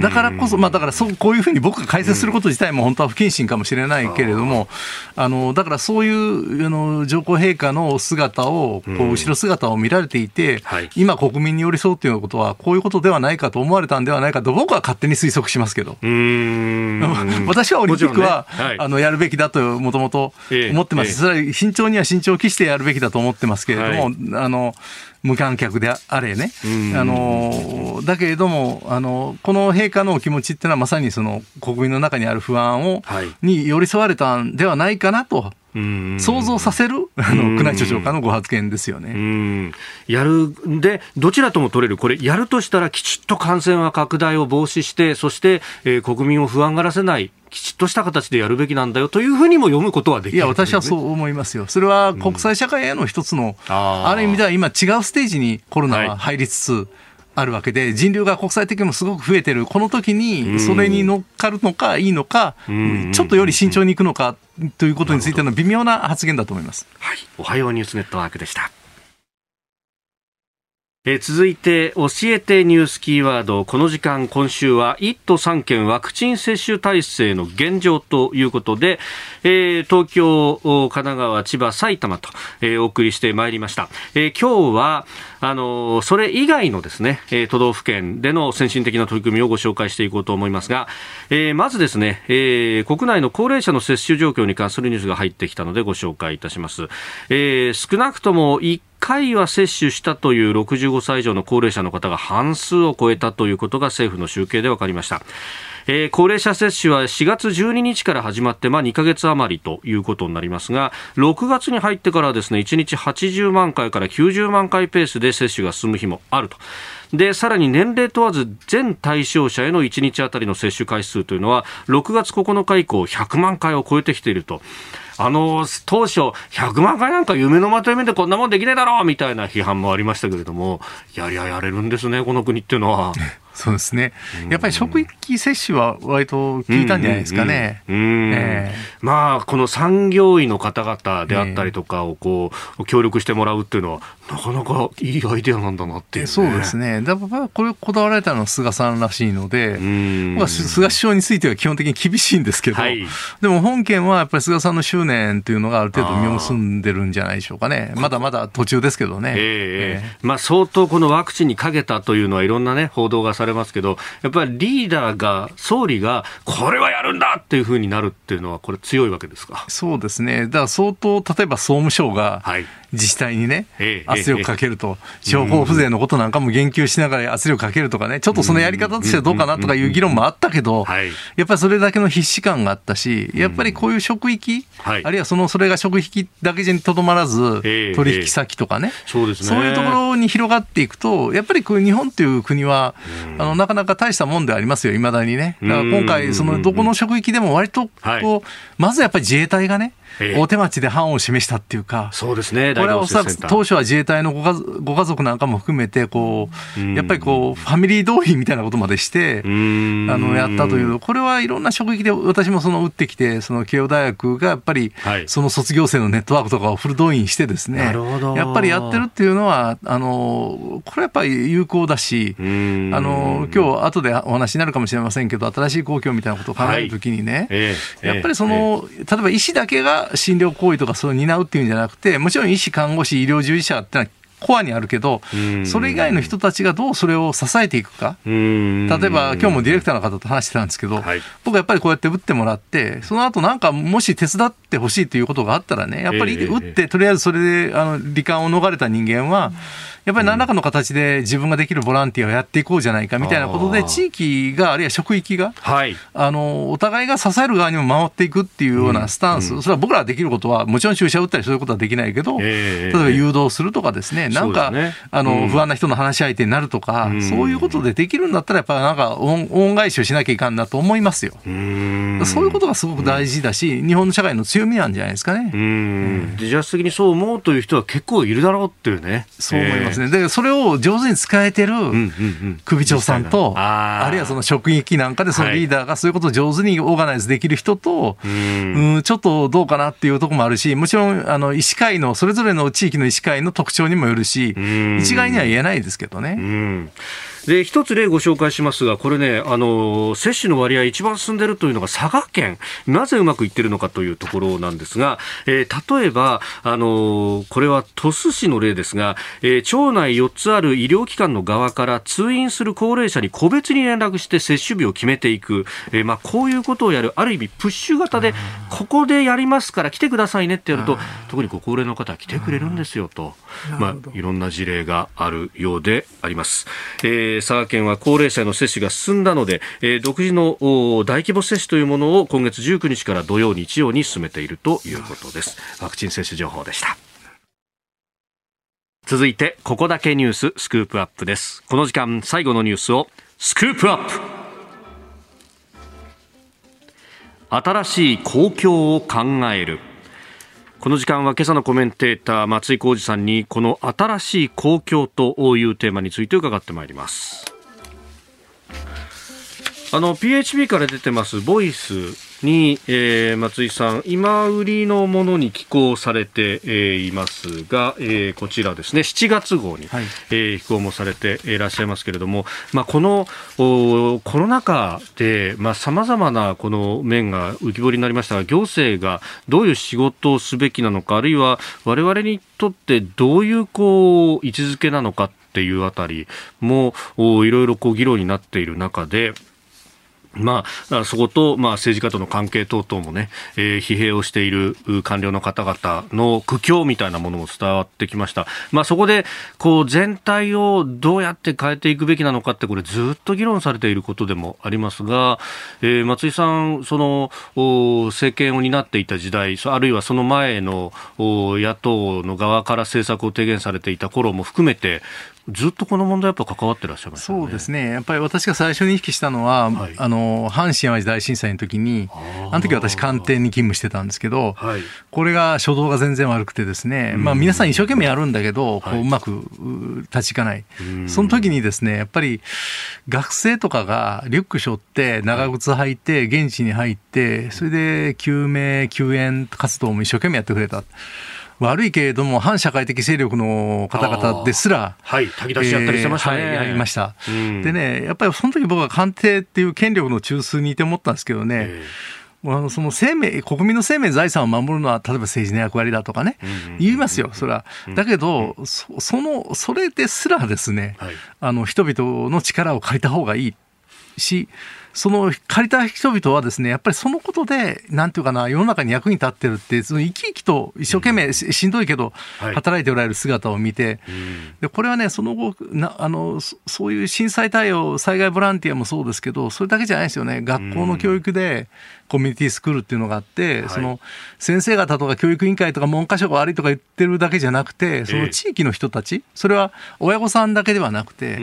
だからこそ、まあ、だからそうこういうふうに僕が解説すること自体も本当は不謹慎かもしれないけれども、あのだからそういうあの上皇陛下の姿を、こう後ろ姿を見られていて、今、国民に寄り添うということは、こういうことではないかと思われたんではないかと、僕は勝手に推測しますけど、私はオリンピックは、ね。はい、あのやるべきだと、もともと思ってます、それは慎重には慎重を期してやるべきだと思ってますけれども、あの無観客であれね、あのだけれどもあの、この陛下のお気持ちっていうのは、まさにその国民の中にある不安を、はい、に寄り添われたんではないかなと。想像させる？あの宮内庁長官のご発言ですよね。やる。で、どちらとも取れる、これ、やるとしたらきちっと感染は拡大を防止して、そして、えー、国民を不安がらせない、きちっとした形でやるべきなんだよというふうにも読むことはできる、ね、いや、私はそう思いますよ。それは国際社会への一つの、うん、ある意味では今違うステージにコロナは入りつつ、あるわけで、人流が国際的にもすごく増えてる、この時にそれに乗っかるのかいいのか、ちょっとより慎重にいくのかということについての微妙な発言だと思います。はい、おはようニュースネットワークでした。え続いて教えてニュースキーワード。この時間今週は1都3県ワクチン接種体制の現状ということで、えー、東京、神奈川、千葉、埼玉と、えー、お送りしてまいりました、えー、今日はあのそれ以外のですね、え都道府県での先進的な取り組みをご紹介していこうと思いますが、えまずですね、え国内の高齢者の接種状況に関するニュースが入ってきたのでご紹介いたします、え少なくとも1回は接種したという65歳以上の高齢者の方が半数を超えたということが政府の集計で分かりました。えー、高齢者接種は4月12日から始まって、まあ、2ヶ月余りということになりますが6月に入ってからですね1日80万回から90万回ペースで接種が進む日もあると。でさらに年齢問わず全対象者への1日あたりの接種回数というのは6月9日以降100万回を超えてきているとあの当初、100万回なんか夢のまとめでこんなもんできねえだろうみたいな批判もありましたけれども、やりゃやれるんですね、この国っていうのは。そうですね。やっぱり職域接種は割と効いたんじゃないですかね。まあ、この産業医の方々であったりとかをこう、協力してもらうっていうのは、なかなかいいアイデアなんだなって、ね、そうですね。だからこれこだわられたのは菅さんらしいので、まあ、菅首相については基本的に厳しいんですけど、はい、でも本件はやっぱり菅さんの執念というのがある程度実を結んでるんじゃないでしょうかね。まだまだ途中ですけどね。えー、えー、まあ、相当このワクチンにかけたというのはいろんなね、報道がされますけど、やっぱりリーダーが、総理が、これはやるんだっていうふうになるっていうのは、これ強いわけですか？そうですね。だから相当、例えば総務省が、はい自治体にね、圧力かけると、商法不税のことなんかも言及しながら圧力かけるとかね、ちょっとそのやり方としてはどうかなとかいう議論もあったけど、やっぱりそれだけの必死感があったし、やっぱりこういう職域、あるいはそのそれが職域だけにとどまらず、取引先とかね、そういうところに広がっていくと、やっぱり日本という国は、あのなかなか大したもんでありますよ、いまだにね。だから今回、そのどこの職域でも割とこう、まずやっぱり自衛隊がね、大手町で範を示したっていうか、そうですね、これはおそらく当初は自衛隊のご家ご家族なんかも含めてこう、やっぱりこうファミリー動員みたいなことまでして、あのやったという、これはいろんな職域で私もその打ってきて、その慶応大学がやっぱり、その卒業生のネットワークとかをフル動員してですね、やっぱりやってるっていうのは、あのこれやっぱり有効だし、あの今日後でお話になるかもしれませんけど、新しい公共みたいなことを考えるときにね、やっぱりその、例えば医師だけが診療行為とかそう担うっていうんじゃなくて、もちろん医師、看護師、医療従事者ってのはコアにあるけど、それ以外の人たちがどうそれを支えていくか、例えば今日もディレクターの方と話してたんですけど、はい、僕はやっぱりこうやって打ってもらって、その後なんかもし手伝ってほしいということがあったらね、やっぱり打って、とりあえずそれであの罹患を逃れた人間は、やっぱり何らかの形で自分ができるボランティアをやっていこうじゃないかみたいなことで、地域が、あるいは職域が、はい、あのお互いが支える側にも回っていくっていうようなスタンス、うん、それは僕らができることは、もちろん注射打ったりそういうことはできないけど、えー、例えば誘導するとかですね、なんか、ね、あの、不安な人の話し相手になるとか、うん、そういうことでできるんだったら、やっぱりなんか恩、恩返しをしなきゃいかんなと思いますよ。そういうことがすごく大事だし、日本の社会の強みなんじゃないですかね。うん、自発的にそう思うという人は結構いるだろうっていうね。そう思いますね。で、それを上手に使えてる首長さんと、あるいはその職域なんかでそのリーダーがそういうことを上手にオーガナイズできる人と、うん。ちょっとどうかなっていうところもあるし、もちろんあの医師会の、それぞれの地域の医師会の特徴にもよるし、一概には言えないですけどね。で一つ例ご紹介しますが、これね、あの接種の割合一番進んでいるというのが佐賀県、なぜうまくいっているのかというところなんですが、えー、例えば、あのこれは鳥栖市の例ですが、えー、町内4つある医療機関の側から通院する高齢者に個別に連絡して接種日を決めていく、えー、まあ、こういうことをやる、ある意味プッシュ型で、ここでやりますから来てくださいねってやると、特にご高齢の方は来てくれるんですよと、まあ、いろんな事例があるようであります。えーー、佐賀県は高齢者の接種が進んだので、えー、独自の大規模接種というものを今月19日から土曜日曜に進めているということです。ワクチン接種情報でした。続いてここだけニューススクープアップです。この時間最後のニュースをスクープアップ。新しい公共を考える。この時間は今朝のコメンテーター松井浩二さんにこの新しい公共というテーマについて伺ってまいります。あの PHB から出てますボイス。に、えー、松井さん、今売りのものに寄稿されて、えー、いますが、えー、こちらですね、7月号に、はい、えー、寄稿もされていらっしゃいますけれども、まあ、このコロナ禍で、まあ、様々なこの面が浮き彫りになりましたが、行政がどういう仕事をすべきなのか、あるいは我々にとってどういうこう位置づけなのかっていうあたりもいろいろこう議論になっている中で、まあ、そこと、まあ、政治家との関係等々もね、えー、疲弊をしている官僚の方々の苦境みたいなものも伝わってきました。まあ、そこで、こう、全体をどうやって変えていくべきなのかって、これずっと議論されていることでもありますが、えー、松井さん、その、政権を担っていた時代、あるいはその前の野党の側から政策を提言されていた頃も含めて、ずっとこの問題やっぱ関わってらっしゃいます、ね、そうですね。やっぱり私が最初に意識したのは、はい、あの、阪神・淡路大震災の時に、あの時私官邸に勤務してたんですけど、はい、これが初動が全然悪くてですね、まあ皆さん一生懸命やるんだけど、こううまく立ちいかない。その時にですね、やっぱり学生とかがリュック背負って長靴履いて現地に入って、それで救命救援活動も一生懸命やってくれた。悪いけれども、反社会的勢力の方々ですら、はい、炊き出しやったりしてましたね。えー、はい、やりました、うん、でね、やっぱりその時僕は官邸っていう権力の中枢にいて思ったんですけどね、えー、あのその生命、国民の生命、財産を守るのは、例えば政治の役割だとかね、言いますよ、それは。だけど、その、それですらですね、はい、あの、人々の力を借りた方がいいし、その借りた人々はですね、やっぱりそのことで、なんていうかな、世の中に役に立ってるって、その生き生きと一生懸命、しん。どいけど、働いておられる姿を見て、でこれはね、その後なあの、そういう震災対応、災害ボランティアもそうですけど、それだけじゃないですよね。学校の教育で、コミュニティスクールっていうのがあって、はい、その先生方とか教育委員会とか文科省が悪いとか言ってるだけじゃなくて、その地域の人たち、それは親御さんだけではなくて、もう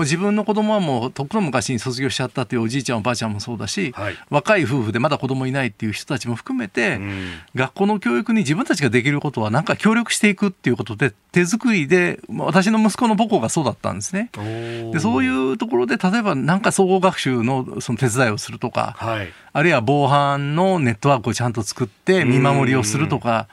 自分の子供はもうとっくの昔に卒業しちゃったっていうおじいちゃんおばあちゃんもそうだし、はい、若い夫婦でまだ子供いないっていう人たちも含めて、学校の教育に自分たちができることはなんか協力していくっていうことで手作りで私の息子の母校がそうだったんですね。でそういうところで例えばなんか総合学習のその手伝いをするとか、はい、あるいは防犯のネットワークをちゃんと作って見守りをするとか。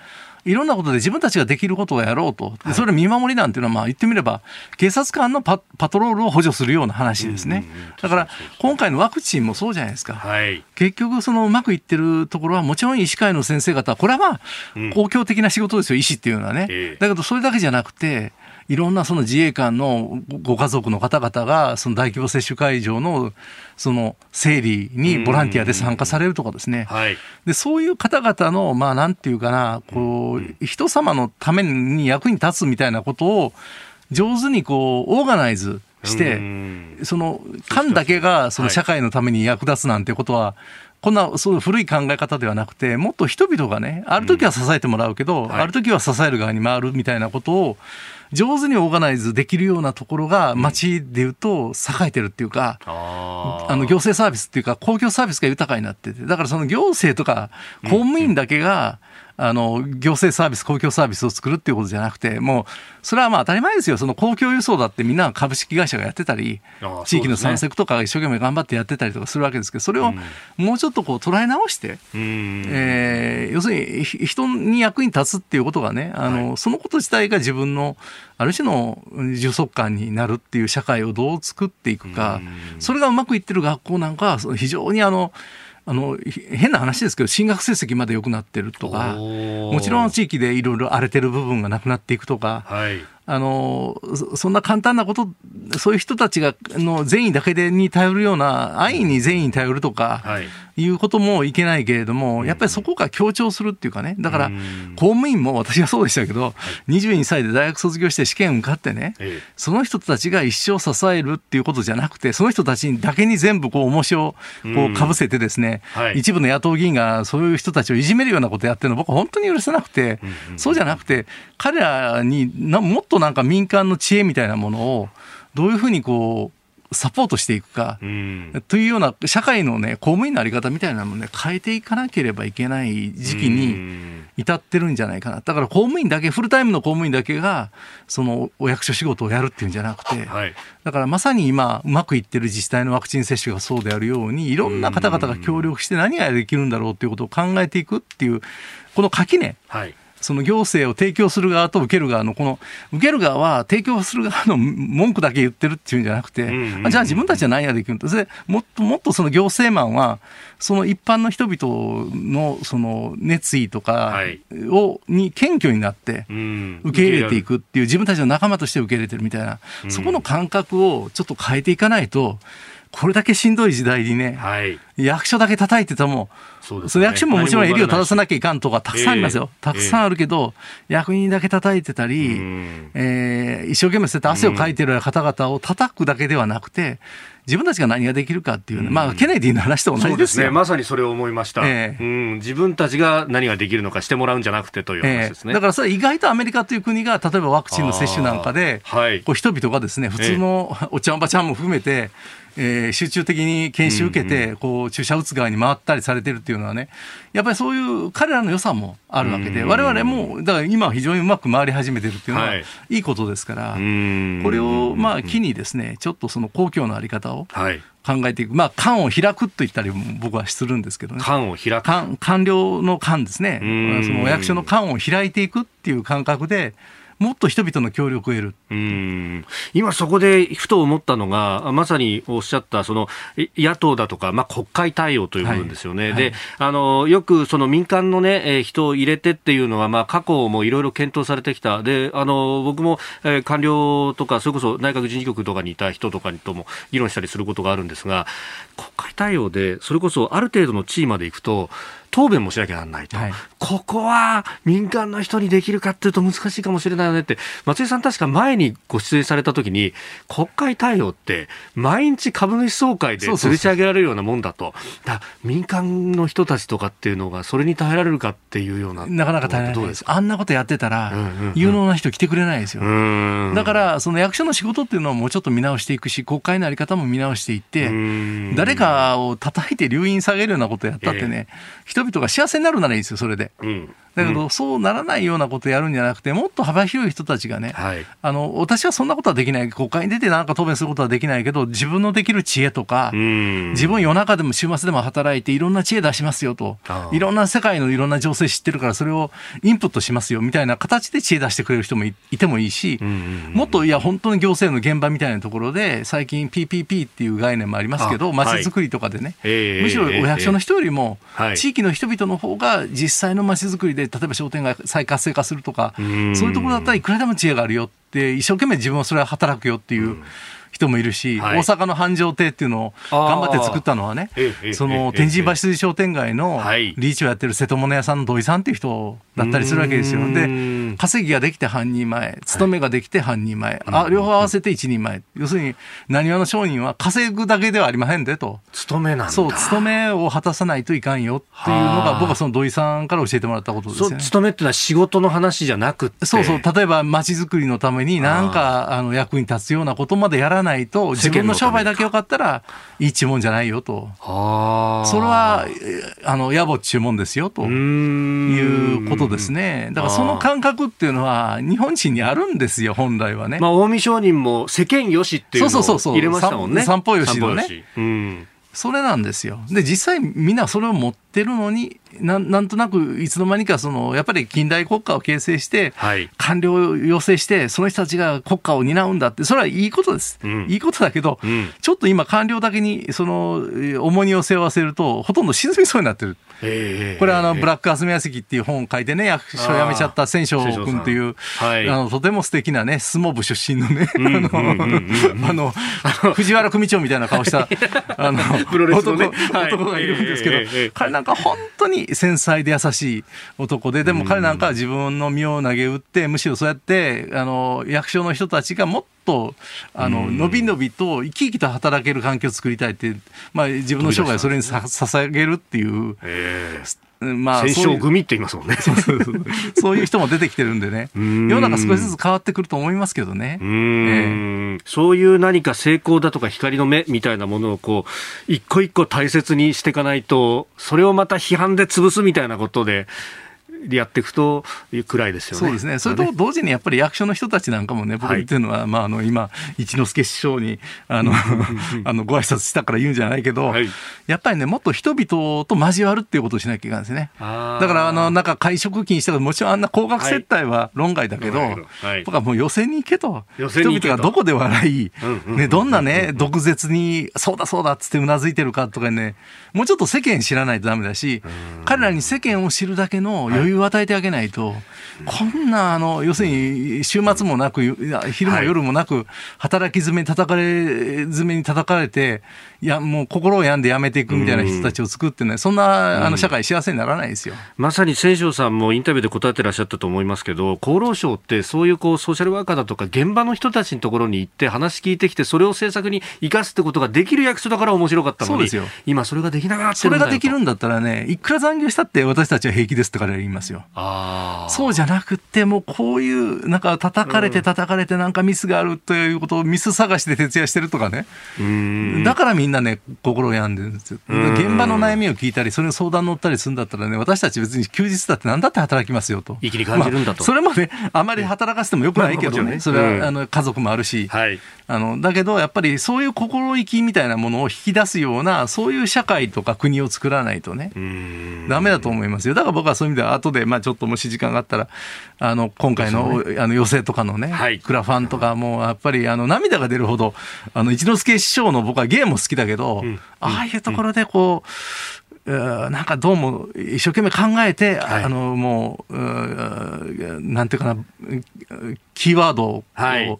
いろんなことで自分たちができることをやろうと、でそれ見守りなんていうのは、まあ言ってみれば、警察官のパパトロールを補助するような話ですね。だから、今回のワクチンもそうじゃないですか。はい、結局、そのうまくいってるところは、もちろん医師会の先生方、これはまあ、公共的な仕事ですよ、医師っていうのはね。だけど、それだけじゃなくて、いろんなその自衛官のご家族の方々が、その大規模接種会場のその整理にボランティアで参加されるとかですね、はい、でそういう方々の、まあ、なんていうかな、こう、人様のために役に立つみたいなことを、上手にこう、オーガナイズして、その、官だけがその社会のために役立つなんてことは、こんなそう古い考え方ではなくて、もっと人々がね、ある時は支えてもらうけど、ある時は支える側に回るみたいなことを、上手にオーガナイズできるようなところが街でいうと栄えてるっていうか、うん、あの行政サービスっていうか公共サービスが豊かになってて、だからその行政とか公務員だけが、あの、行政サービス、公共サービスを作るっていうことじゃなくて、もう、それはまあ当たり前ですよ。その公共輸送だってみんな株式会社がやってたり、地域の散策とか一生懸命頑張ってやってたりとかするわけですけど、それをもうちょっとこう捉え直して、うん、えー、要するに人に役に立つっていうことがね、あの、はい、そのこと自体が自分のある種の充足感になるっていう社会をどう作っていくか、それがうまくいってる学校なんかは非常にあの、あの変な話ですけど進学成績まで良くなってるとかもちろん地域でいろいろ荒れてる部分がなくなっていくとか、はい、あの、そんな簡単なこと、そういう人たちが、の善意だけでに頼るような、愛に善意に頼るとか、いうこともいけないけれども、やっぱりそこが強調するっていうかね、だから、公務員も私はそうでしたけど、22歳で大学卒業して試験受かってね、その人たちが一生支えるっていうことじゃなくて、その人たちにだけに全部こう、重しをこう、かぶせてですね、一部の野党議員がそういう人たちをいじめるようなことやってるの僕は本当に許せなくて、そうじゃなくて、彼らになもっとなんか民間の知恵みたいなものをどういうふうにこうサポートしていくか、うん、というような社会のね公務員のあり方みたいなものね変えていかなければいけない時期に至ってるんじゃないかな。だから公務員だけフルタイムの公務員だけがそのお役所仕事をやるっていうんじゃなくて、はい、だからまさに今うまくいってる自治体のワクチン接種がそうであるようにいろんな方々が協力して何ができるんだろうっていうことを考えていくっていうこの垣根、はいその行政を提供する側と受ける側のこの受ける側は提供する側の文句だけ言ってるっていうんじゃなくて、じゃあ自分たちは何ができるんだ？それもっともっとその行政マンはその一般の人々のその熱意とかを、に謙虚になって受け入れていくっていう自分たちの仲間として受け入れてるみたいな、そこの感覚をちょっと変えていかないとこれだけしんどい時代にね、はい、役所だけ叩いてても、そ、ね、の役所ももちろん襟を正さなきゃいかんとかたくさんありますよ。えー、たくさんあるけど、えー、役人だけ叩いてたり、えー、一生懸命そうやって汗をかいてる方々を叩くだけではなくて、自分たちが何ができるかっていう、まあ、ケネディの話と同じですね。まさにそれを思いました、えー、うん。自分たちが何ができるのかしてもらうんじゃなくてという話ですね。えー、だからそれ意外とアメリカという国が、例えばワクチンの接種なんかで、はい、こう人々がですね、普通のお茶おばちゃんも含めて、えー、集中的に研修受けて、こう注射打つ側に回ったりされてるっていうのはね、やっぱりそういう彼らの良さもあるわけで、われわれも、だから今は非常にうまく回り始めてるっていうのは、い。いことですから、これをまあ機にですね、ちょっとその公共のあり方を考えていく、まあ、缶を開くと言ったり僕はするんですけどね。缶を開く。官僚の缶ですね。そのお役所の缶を開いていくっていう感覚で、もっと人々の協力を得る。うん。今、そこでふと思ったのが、まさにおっしゃったその野党だとか、まあ、国会対応という部分ですよね、はい。はい、であのよくその民間の、ね、人を入れてっていうのは、まあ、過去もいろいろ検討されてきた、であの僕も、えー、官僚とか、それこそ内閣人事局とかにいた人とかとも議論したりすることがあるんですが、国会対応で、それこそある程度の地位までいくと、答弁もしなきゃならないと、はい、ここは民間の人にできるかっていうと難しいかもしれないよねって、松井さん、確か前にご出演されたときに、国会対応って、毎日株主総会で吊るし上げられるようなもんだと、だ民間の人たちとかっていうのが、それに耐えられるかっていうような、なかなか耐えられないです、あんなことやってたら、有能な人来てくれないですよ。だから、その役所の仕事っていうのをもうちょっと見直していくし、国会の在り方も見直していって、誰かを叩いて留飲下げるようなことやったってね、えー人々が幸せになるならいいですよ、それで。うん。だけど、うん、そうならないようなことをやるんじゃなくて、もっと幅広い人たちがね、はい、あの私はそんなことはできない、国会に出てなんか答弁することはできないけど、自分のできる知恵とか、自分夜中でも週末でも働いて、いろんな知恵出しますよと、いろんな世界のいろんな情勢知ってるから、それをインプットしますよみたいな形で知恵出してくれる人もいてもいいし、もっといや、本当に行政の現場みたいなところで、最近 PPP っていう概念もありますけど、まちづくりとかでね、はい、むしろお役所の人よりも、地域の人々の方が実際のまちづくりで、例えば商店街再活性化するとか、そういうところだったらいくらでも知恵があるよって、一生懸命自分はそれは働くよっていう。人もいるし、はい、大阪の繁盛亭っていうのを頑張って作ったのはね、その天神橋商店街のリーチをやってる瀬戸物屋さんの土井さんっていう人だったりするわけですよ。で、稼ぎができて半人前、勤めができて半人前、はい、あ両方合わせて一人前。要するに、何話の商人は稼ぐだけではありませんでと。勤めなんそう、勤めを果たさないといかんよっていうのが、僕はその土井さんから教えてもらったことですよね。勤めっていうのは仕事の話じゃなくて。そうそう、例えば街づくりのために何かあの役に立つようなことまでやらないと、自分の商売だけよかったら、いい注文じゃないよと。それは、あの、野暮っちゅうもんですよということですね。だからその感覚っていうのは、日本人にあるんですよ、本来はね。まあ、近江商人も世間よしっていうのを入れましたもんね。散歩よしのね。それなんですよ。で、実際みんなそれを持ってるのに、ななんとなくいつの間にかそのやっぱり近代国家を形成して、はい、官僚を要請してその人たちが国家を担うんだってそれはいいことです、うん、いいことだけど、うん、ちょっと今官僚だけにその重荷を背負わせるとほとんど沈みそうになってる。これはあの、ブラック霞が関っていう本を書いてね、役所を辞めちゃった千章君という、はい、あの、とても素敵なね、相撲部出身のね、あの、藤原組長みたいな顔した、あの、男男がいるんですけど、彼なんか本当に繊細で優しい男で、でも彼なんかは自分の身を投げ打って、むしろそうやって、あの、役所の人たちがもっとあの伸び伸びと生き生きと働ける環境を作りたいって、まあ、自分の生涯をそれにさ捧げるっていう。まあ、戦勝組って言いますもんねそうそうそう。そういう人も出てきてるんでね。世の中少しずつ変わってくると思いますけどね。うん、えー、そういう何か成功だとか光の目みたいなものをこう、一個一個大切にしていかないと、それをまた批判で潰すみたいなことで、やっていくと暗いですよね。そうですね。それと同時にやっぱり役所の人たちなんかもね、僕言ってるのは、はい、まあ、あの、今、一之輔師匠に、あの、あの、ご挨拶したから言うんじゃないけど、はい、やっぱりね、もっと人々と交わるっていうことをしなきゃいけないんですね。だから、あの、なんか会食金したら、もちろんあんな高額接待は論外だけど、はい、僕はもう予選に行けと。人々がどこで笑い、ね、どんなね、毒舌に、そうだそうだっつってうなずいてるかとかね、もうちょっと世間知らないとダメだし、彼らに世間を知るだけの余裕余裕を与えてあげないと、こんな、あの、要するに、週末もなく、昼も夜もなく、働き詰めに叩かれ、詰めに叩かれて、いや、もう心を病んでやめていくみたいな人たちを作ってね、そんな、あの、社会幸せにならないですよ。まさに千正さんもインタビューで答えてらっしゃったと思いますけど、厚労省ってそういうこう、ソーシャルワーカーだとか、現場の人たちのところに行って話聞いてきて、それを政策に生かすってことができる役所だから面白かったのに、今それができなくなってそれができるんだったらね、いくら残業したって私たちは平気ですってから言いますよ。そうじゃなくて、もうこういう、なんか叩かれて叩かれてなんかミスがあるということをミス探しで徹夜してるとかね。だからみんなね、心を病んでるんですよ。現場の悩みを聞いたり、それに相談乗ったりするんだったらね、私たち別に休日だって何だって働きますよと。生きに感じるんだと。まあ、それもね、あまり働かせてもよくないけどね、ねそれは、あの家族もあるし、はい、あの、だけどやっぱりそういう心意気みたいなものを引き出すような、そういう社会とか国を作らないとね、だめだと思いますよ。だから僕はそういう意味では、後で、まあちょっともし時間があったら、あの、今回の、ね、あの、寄席とかのね、はい、クラファンとかも、やっぱり、あの、涙が出るほど、あの、一之輔師匠の僕は芸も好きだけど、うん、ああいうところでこう、なんかどうも一生懸命考えて、はい、あのもうう、なんていうかな、キーワードを、はい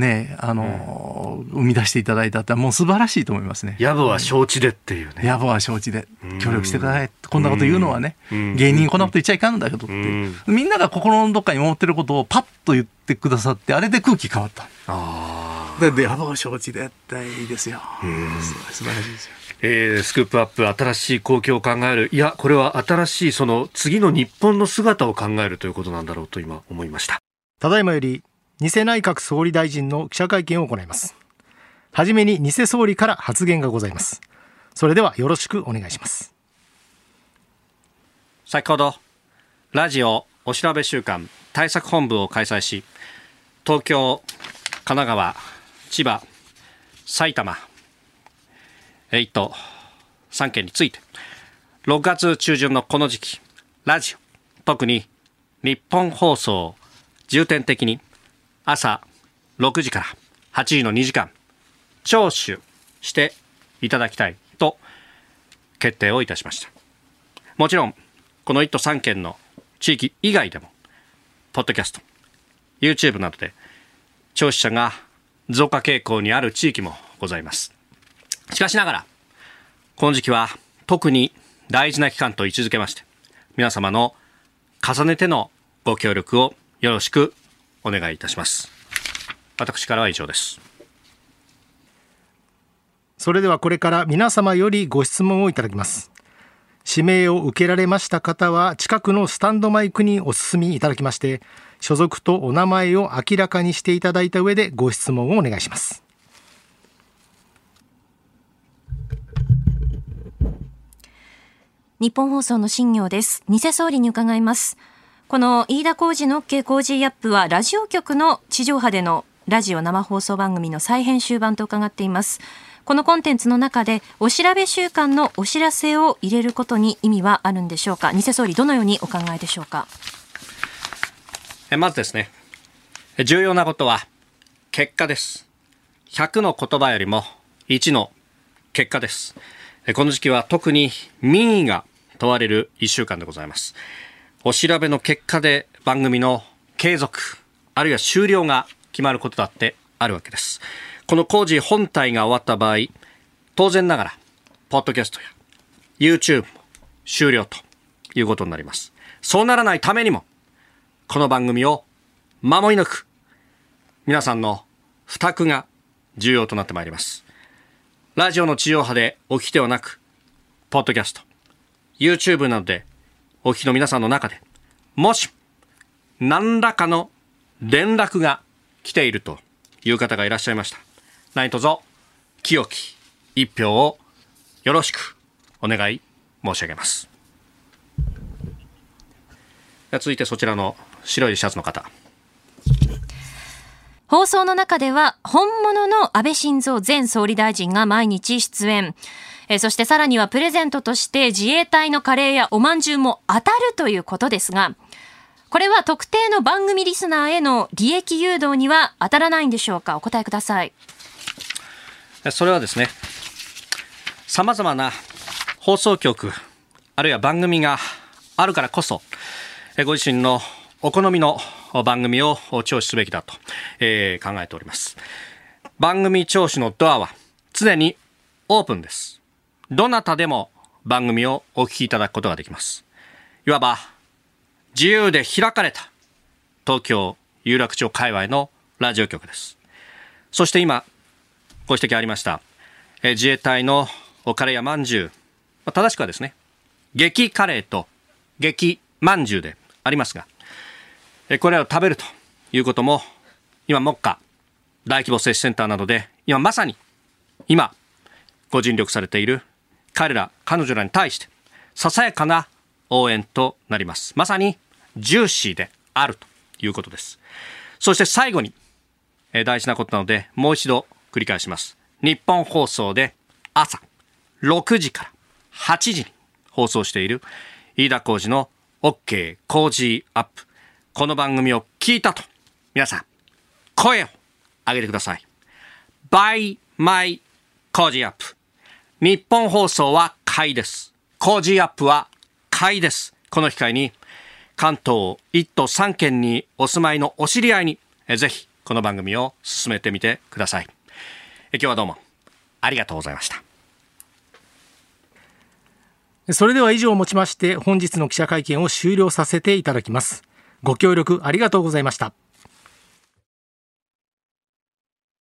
ね、あの、うん、生み出していただいたってもう素晴らしいと思いますね。野暮は承知でっていうね。野暮は承知で協力してください。こんなこと言うのはね、芸人こんなこと言っちゃいかんだけどって、みんなが心のどっかに思ってることをパッと言ってくださって、あれで空気変わった。あで、野暮は承知でっていいですよ。素晴らしいですよ。えー、スクープアップ新しい公共を考えるいやこれは新しいその次の日本の姿を考えるということなんだろうと今思いましたただいまより偽内閣総理大臣の記者会見を行います。はじめに偽総理から発言がございます。それではよろしくお願いします。先ほど、ラジオお調べ週間対策本部を開催し、東京、神奈川、千葉、埼玉、えっと、3県について、6月中旬のこの時期、ラジオ、特に日本放送、重点的に朝6時から8時の2時間聴取していただきたいと決定をいたしました。もちろんこの1都3県の地域以外でもポッドキャスト YouTube などで聴取者が増加傾向にある地域もございます。しかしながらこの時期は特に大事な期間と位置づけまして皆様の重ねてのご協力をよろしくお願いいたします。私からは以上です。それではこれから皆様よりご質問をいただきます。指名を受けられました方は近くのスタンドマイクにお進みいただきまして所属とお名前を明らかにしていただいた上でご質問をお願いします。日本放送の新業です。偽総理に伺います。この飯田浩二の OK 工事アップはラジオ局の地上波でのラジオ生放送番組の再編集版と伺っています。このコンテンツの中でお調べ週間のお知らせを入れることに意味はあるんでしょうか？偽総理どのようにお考えでしょうか？えまずですね。重要なことは結果です。100の言葉よりも1の結果です。この時期は特に民意が問われる1週間でございます。お調べの結果で番組の継続、あるいは終了が決まることだってあるわけです。この工事本体が終わった場合、当然ながら、ポッドキャストや YouTube も終了ということになります。そうならないためにも、この番組を守り抜く、皆さんの負託が重要となってまいります。ラジオの地上波でお聞きではなく、ポッドキャスト、YouTube などでお聞きの皆さんの中で、もし、何らかの連絡が来ているという方がいらっしゃいました。何卒、清き一票をよろしくお願い申し上げます。続いてそちらの白いシャツの方。放送の中では本物の安倍晋三前総理大臣が毎日出演。えそしてさらにはプレゼントとして自衛隊のカレーやおまんじゅうも当たるということですが、これは特定の番組リスナーへの利益誘導には当たらないんでしょうか？お答えください。それはですね、様々な放送局、あるいは番組があるからこそ、ご自身のお好みの番組を聴取すべきだと、え、考えております。番組聴取のドアは常にオープンです。どなたでも番組をお聞きいただくことができます。いわば自由で開かれた東京有楽町界隈のラジオ局です。そして今、ご指摘ありました、え自衛隊のカレーやまんじゅう、まあ、正しくはですね、激カレーと激まんじゅうでありますが、えこれらを食べるということも、今、目下、大規模接種センターなどで、今まさに、今、ご尽力されている彼ら、彼女らに対して、ささやかな応援となります。まさに、ジューシーであるということです。そして最後に、え大事なことなので、もう一度繰り返します。日本放送で朝6時から8時に放送している飯田浩二の OK 工事アップ。この番組を聞いたと、皆さん、声を上げてください。by my 工事アップ。日本放送は買いです。工事アップは買いです。この機会に関東1都3県にお住まいのお知り合いにぜひこの番組を進めてみてください。今日はどうもありがとうございました。それでは以上をもちまして本日の記者会見を終了させていただきます。ご協力ありがとうございました。